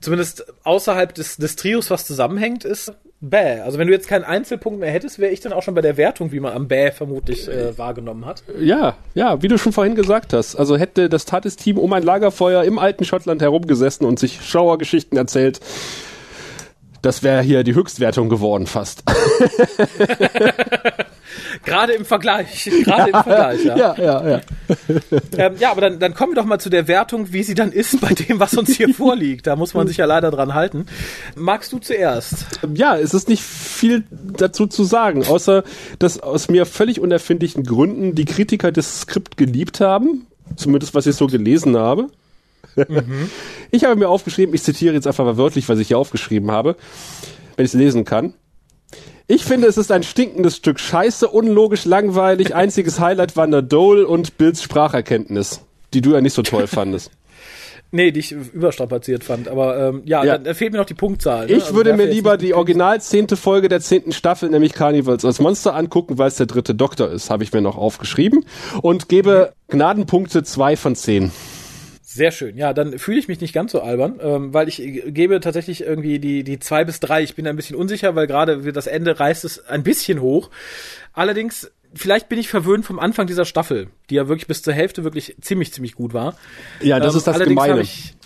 zumindest außerhalb des, des Trios, was zusammenhängt, ist bäh. Also wenn du jetzt keinen Einzelpunkt mehr hättest, wäre ich dann auch schon bei der Wertung, wie man am bäh vermutlich äh, wahrgenommen hat. Ja, ja, wie du schon vorhin gesagt hast. Also hätte das TARDIS-Team um ein Lagerfeuer im alten Schottland herumgesessen und sich Schauergeschichten erzählt, das wäre hier die Höchstwertung geworden fast. Gerade im Vergleich. Gerade im Vergleich, ja. Ja, ja, ja. Ähm, ja, aber dann, dann kommen wir doch mal zu der Wertung, wie sie dann ist bei dem, was uns hier vorliegt. Da muss man sich ja leider dran halten. Magst du zuerst? Ja, es ist nicht viel dazu zu sagen, außer dass aus mir völlig unerfindlichen Gründen die Kritiker das Skript geliebt haben. Zumindest was ich so gelesen habe. Mhm. Ich habe mir aufgeschrieben, ich zitiere jetzt einfach mal wörtlich, was ich hier aufgeschrieben habe, wenn ich es lesen kann. Ich finde, es ist ein stinkendes Stück Scheiße, unlogisch, langweilig. Einziges Highlight war Dole und Bills Spracherkenntnis, die du ja nicht so toll fandest. Nee, die ich überstrapaziert fand. Aber ähm, ja, ja. dann fehlt mir noch die Punktzahl. Ne? Ich also würde mir lieber die original zehnte Folge der zehnten Staffel, nämlich Carnivals als Monster angucken, weil es der dritte Doktor ist, habe ich mir noch aufgeschrieben. Und gebe Gnadenpunkte zwei von zehn. Sehr schön. Ja, dann fühle ich mich nicht ganz so albern, ähm, weil ich gebe tatsächlich irgendwie die, die zwei bis drei. Ich bin ein bisschen unsicher, weil gerade das Ende reißt es ein bisschen hoch. Allerdings, vielleicht bin ich verwöhnt vom Anfang dieser Staffel, die ja wirklich bis zur Hälfte wirklich ziemlich, ziemlich gut war. Ja, das ähm, ist das Gemeine. Ich,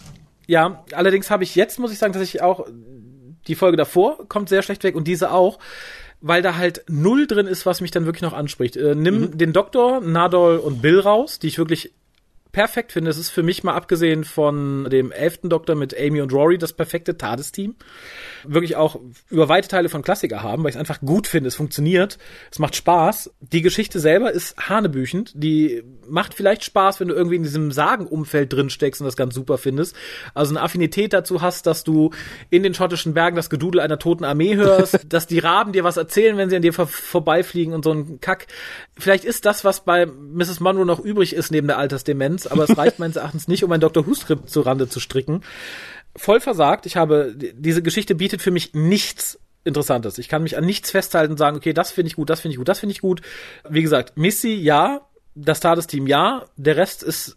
ja, allerdings habe ich jetzt, muss ich sagen, dass ich auch die Folge davor kommt sehr schlecht weg und diese auch weil da halt null drin ist, was mich dann wirklich noch anspricht. Äh, nimm mhm. den Doktor, Nadol und Bill raus, die ich wirklich perfekt finde. Es ist für mich mal abgesehen von dem elften Doktor mit Amy und Rory das perfekte TARDIS-Team. Wirklich auch über weite Teile von Klassiker haben, weil ich es einfach gut finde. Es funktioniert, es macht Spaß. Die Geschichte selber ist hanebüchend. Die macht vielleicht Spaß, wenn du irgendwie in diesem Sagenumfeld drin steckst und das ganz super findest. Also eine Affinität dazu hast, dass du in den schottischen Bergen das Gedudel einer toten Armee hörst, dass die Raben dir was erzählen, wenn sie an dir vor vorbeifliegen und so ein Kack. Vielleicht ist das, was bei Mrs. Monroe noch übrig ist neben der Altersdemenz, aber es reicht meines Erachtens nicht, um ein Dr. Who-Skript zu Rande zu stricken. Voll versagt. Ich habe, diese Geschichte bietet für mich nichts Interessantes. Ich kann mich an nichts festhalten und sagen, okay, das finde ich gut, das finde ich gut, das finde ich gut. Wie gesagt, Missy, ja, das TARDIS-Team, ja, der Rest ist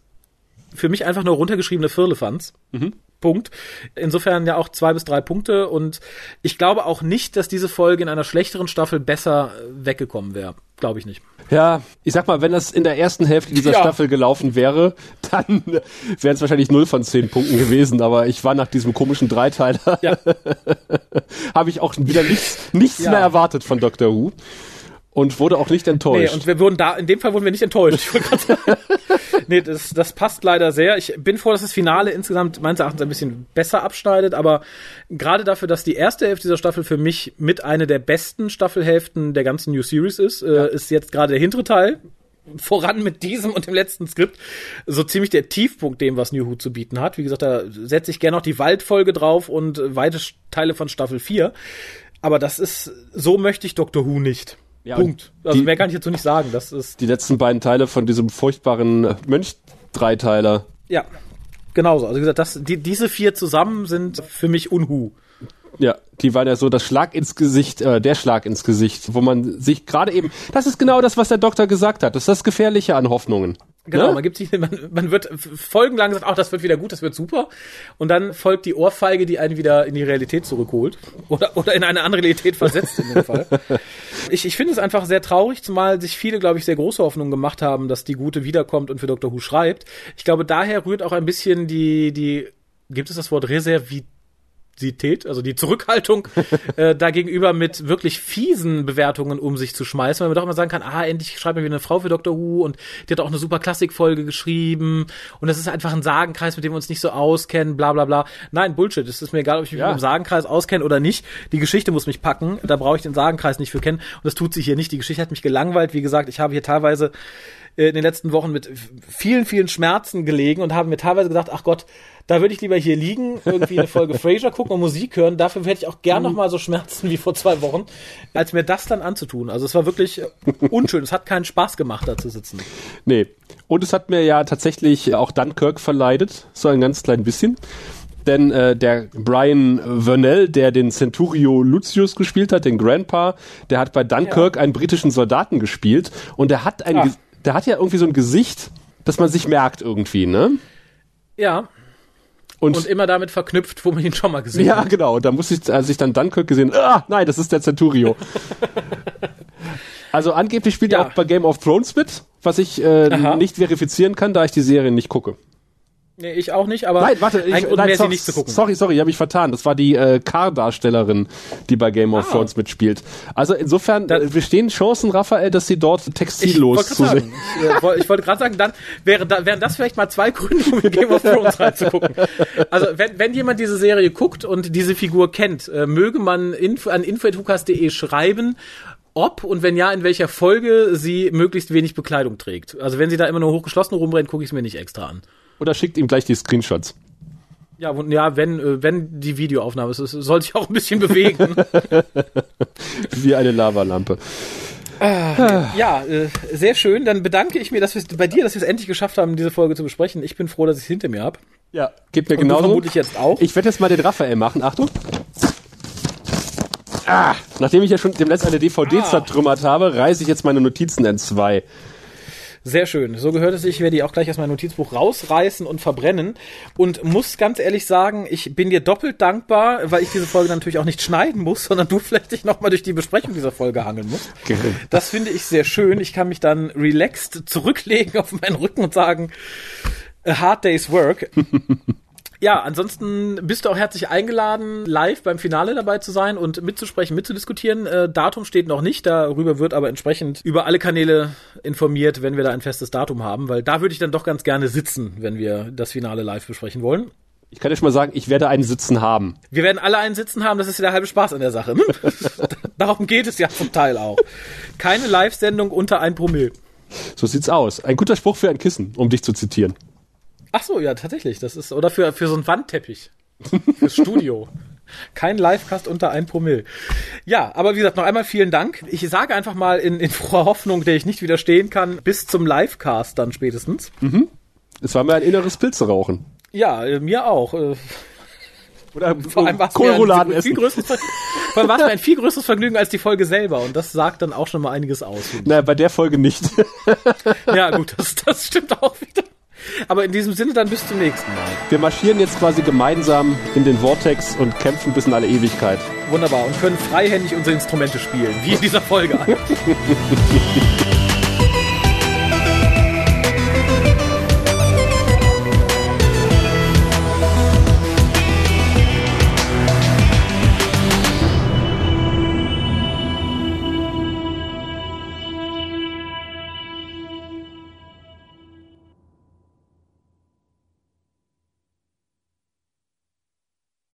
für mich einfach nur runtergeschriebene Firlefanz. Mhm. Punkt. Insofern ja auch zwei bis drei Punkte und ich glaube auch nicht, dass diese Folge in einer schlechteren Staffel besser weggekommen wäre. Glaube ich nicht. Ja, ich sag mal, wenn das in der ersten Hälfte dieser ja. Staffel gelaufen wäre, dann wären es wahrscheinlich null von zehn Punkten gewesen. Aber ich war nach diesem komischen Dreiteiler, ja. habe ich auch wieder nichts, nichts ja. mehr erwartet von Doctor Who und wurde auch nicht enttäuscht. Nee, und wir wurden da, in dem Fall wurden wir nicht enttäuscht. nee, das, das passt leider sehr. Ich bin froh, dass das Finale insgesamt meines Erachtens ein bisschen besser abschneidet, aber gerade dafür, dass die erste Hälfte dieser Staffel für mich mit einer der besten Staffelhälften der ganzen New Series ist, äh, ja. äh, ist jetzt gerade der hintere Teil voran mit diesem und dem letzten Skript so ziemlich der Tiefpunkt dem, was New Who zu bieten hat. Wie gesagt, da setze ich gerne noch die Waldfolge drauf und weite Teile von Staffel 4. Aber das ist, so möchte ich Doctor Who nicht. Ja, Punkt. Also die, mehr kann ich dazu nicht sagen. Das ist die letzten beiden Teile von diesem furchtbaren Mönch-Dreiteiler. Ja, genauso. Also wie gesagt, das, die, diese vier zusammen sind für mich Unhu. Ja, die waren ja so das Schlag ins Gesicht, äh, der Schlag ins Gesicht, wo man sich gerade eben, das ist genau das, was der Doktor gesagt hat. Das ist das Gefährliche an Hoffnungen. Genau, ne? man gibt sich, man, man wird folgenlang sagt, ach, das wird wieder gut, das wird super. Und dann folgt die Ohrfeige, die einen wieder in die Realität zurückholt. Oder, oder in eine andere Realität versetzt in dem Fall. Ich, ich finde es einfach sehr traurig, zumal sich viele, glaube ich, sehr große Hoffnungen gemacht haben, dass die Gute wiederkommt und für Dr. Who schreibt. Ich glaube, daher rührt auch ein bisschen die, die, gibt es das Wort Reservität? Nervosität, also die Zurückhaltung äh, dagegenüber mit wirklich fiesen Bewertungen um sich zu schmeißen, weil man doch immer sagen kann, ah, endlich schreibt mir wieder eine Frau für Dr. Who und die hat auch eine super Klassikfolge geschrieben und das ist einfach ein Sagenkreis, mit dem wir uns nicht so auskennen, bla bla bla. Nein, Bullshit. Es ist mir egal, ob ich mich ja. mit dem Sagenkreis auskenne oder nicht. Die Geschichte muss mich packen. Da brauche ich den Sagenkreis nicht für kennen. Und das tut sich hier nicht. Die Geschichte hat mich gelangweilt. Wie gesagt, ich habe hier teilweise in den letzten Wochen mit vielen, vielen Schmerzen gelegen und habe mir teilweise gedacht, ach Gott, da würde ich lieber hier liegen, irgendwie eine Folge Frasier gucken und Musik hören. Dafür hätte ich auch gern mhm. noch mal so Schmerzen wie vor zwei Wochen, als mir das dann anzutun. Also es war wirklich unschön. es hat keinen Spaß gemacht, da zu sitzen. Nee. Und es hat mir ja tatsächlich auch Dunkirk verleidet, so ein ganz klein bisschen denn äh, der Brian Vernell, der den Centurio Lucius gespielt hat, den Grandpa, der hat bei Dunkirk ja. einen britischen Soldaten gespielt und der hat ein, der hat ja irgendwie so ein Gesicht, das man sich merkt irgendwie, ne? Ja. Und, und, immer damit verknüpft, wo man ihn schon mal gesehen ja, hat. Ja, genau. Da muss ich, als ich dann Dunkirk gesehen, ah, nein, das ist der Centurio. also angeblich spielt ja. er auch bei Game of Thrones mit, was ich äh, nicht verifizieren kann, da ich die Serie nicht gucke. Nee, ich auch nicht, aber nein, warte, ich, nein, mehr, so, sie nicht zu gucken. Sorry, sorry, ich habe mich vertan. Das war die äh, Car-Darstellerin, die bei Game of Ah. Thrones mitspielt. Also insofern Da- äh, bestehen Chancen, Raphael, dass sie dort textillos zu sehen. ich, äh, ich wollte gerade sagen, dann wäre da, wären das vielleicht mal zwei Gründe, um in Game of Thrones reinzugucken. Also wenn, wenn jemand diese Serie guckt und diese Figur kennt, äh, möge man info, an info.hukas.de schreiben, ob und wenn ja, in welcher Folge sie möglichst wenig Bekleidung trägt. Also wenn sie da immer nur hochgeschlossen rumrennt, gucke ich es mir nicht extra an. Oder schickt ihm gleich die Screenshots. Ja, und, ja, wenn, äh, wenn die Videoaufnahme ist, soll sich auch ein bisschen bewegen. Wie eine Lavalampe. ja, äh, sehr schön. Dann bedanke ich mir dass wir's, bei dir, dass wir es endlich geschafft haben, diese Folge zu besprechen. Ich bin froh, dass ich es hinter mir habe. Ja, geht mir Und genauso. vermutlich jetzt auch. Ich werde jetzt mal den Raphael machen. Achtung. Ah, nachdem ich ja schon dem letzten eine DVD Ah. zertrümmert habe, reiße ich jetzt meine Notizen in zwei. Sehr schön. So gehört es. Ich werde die auch gleich aus meinem Notizbuch rausreißen und verbrennen. Und muss ganz ehrlich sagen, ich bin dir doppelt dankbar, weil ich diese Folge natürlich auch nicht schneiden muss, sondern du vielleicht dich nochmal durch die Besprechung dieser Folge hangeln musst. Das finde ich sehr schön. Ich kann mich dann relaxed zurücklegen auf meinen Rücken und sagen, a hard day's work. Ja, ansonsten bist du auch herzlich eingeladen, live beim Finale dabei zu sein und mitzusprechen, mitzudiskutieren. Äh, Datum steht noch nicht, darüber wird aber entsprechend über alle Kanäle informiert, wenn wir da ein festes Datum haben, weil da würde ich dann doch ganz gerne sitzen, wenn wir das Finale live besprechen wollen. Ich kann dir schon mal sagen, ich werde einen Sitzen haben. Wir werden alle einen Sitzen haben, das ist ja der halbe Spaß an der Sache. Ne? Darum geht es ja zum Teil auch. Keine Live-Sendung unter ein Promille. So sieht's aus. Ein guter Spruch für ein Kissen, um dich zu zitieren. Ach so, ja, tatsächlich. Das ist, oder für, für so einen Wandteppich. Fürs Studio. Kein Livecast unter ein Promille. Ja, aber wie gesagt, noch einmal vielen Dank. Ich sage einfach mal in, in froher Hoffnung, der ich nicht widerstehen kann, bis zum Livecast dann spätestens. Es war mir ein inneres Pilze rauchen. Ja, äh, mir auch. Äh, Oder Vor allem war es mir Kohlrouladen ein viel essen. größeres, Ver- vor allem war es mir ein viel größeres Vergnügen als die Folge selber. Und das sagt dann auch schon mal einiges aus. Naja, bei der Folge nicht. Ja, gut, das, das stimmt auch wieder. Aber in diesem Sinne dann bis zum nächsten Mal. Wir marschieren jetzt quasi gemeinsam in den Vortex und kämpfen bis in alle Ewigkeit. Wunderbar. Und können freihändig unsere Instrumente spielen, wie in dieser Folge.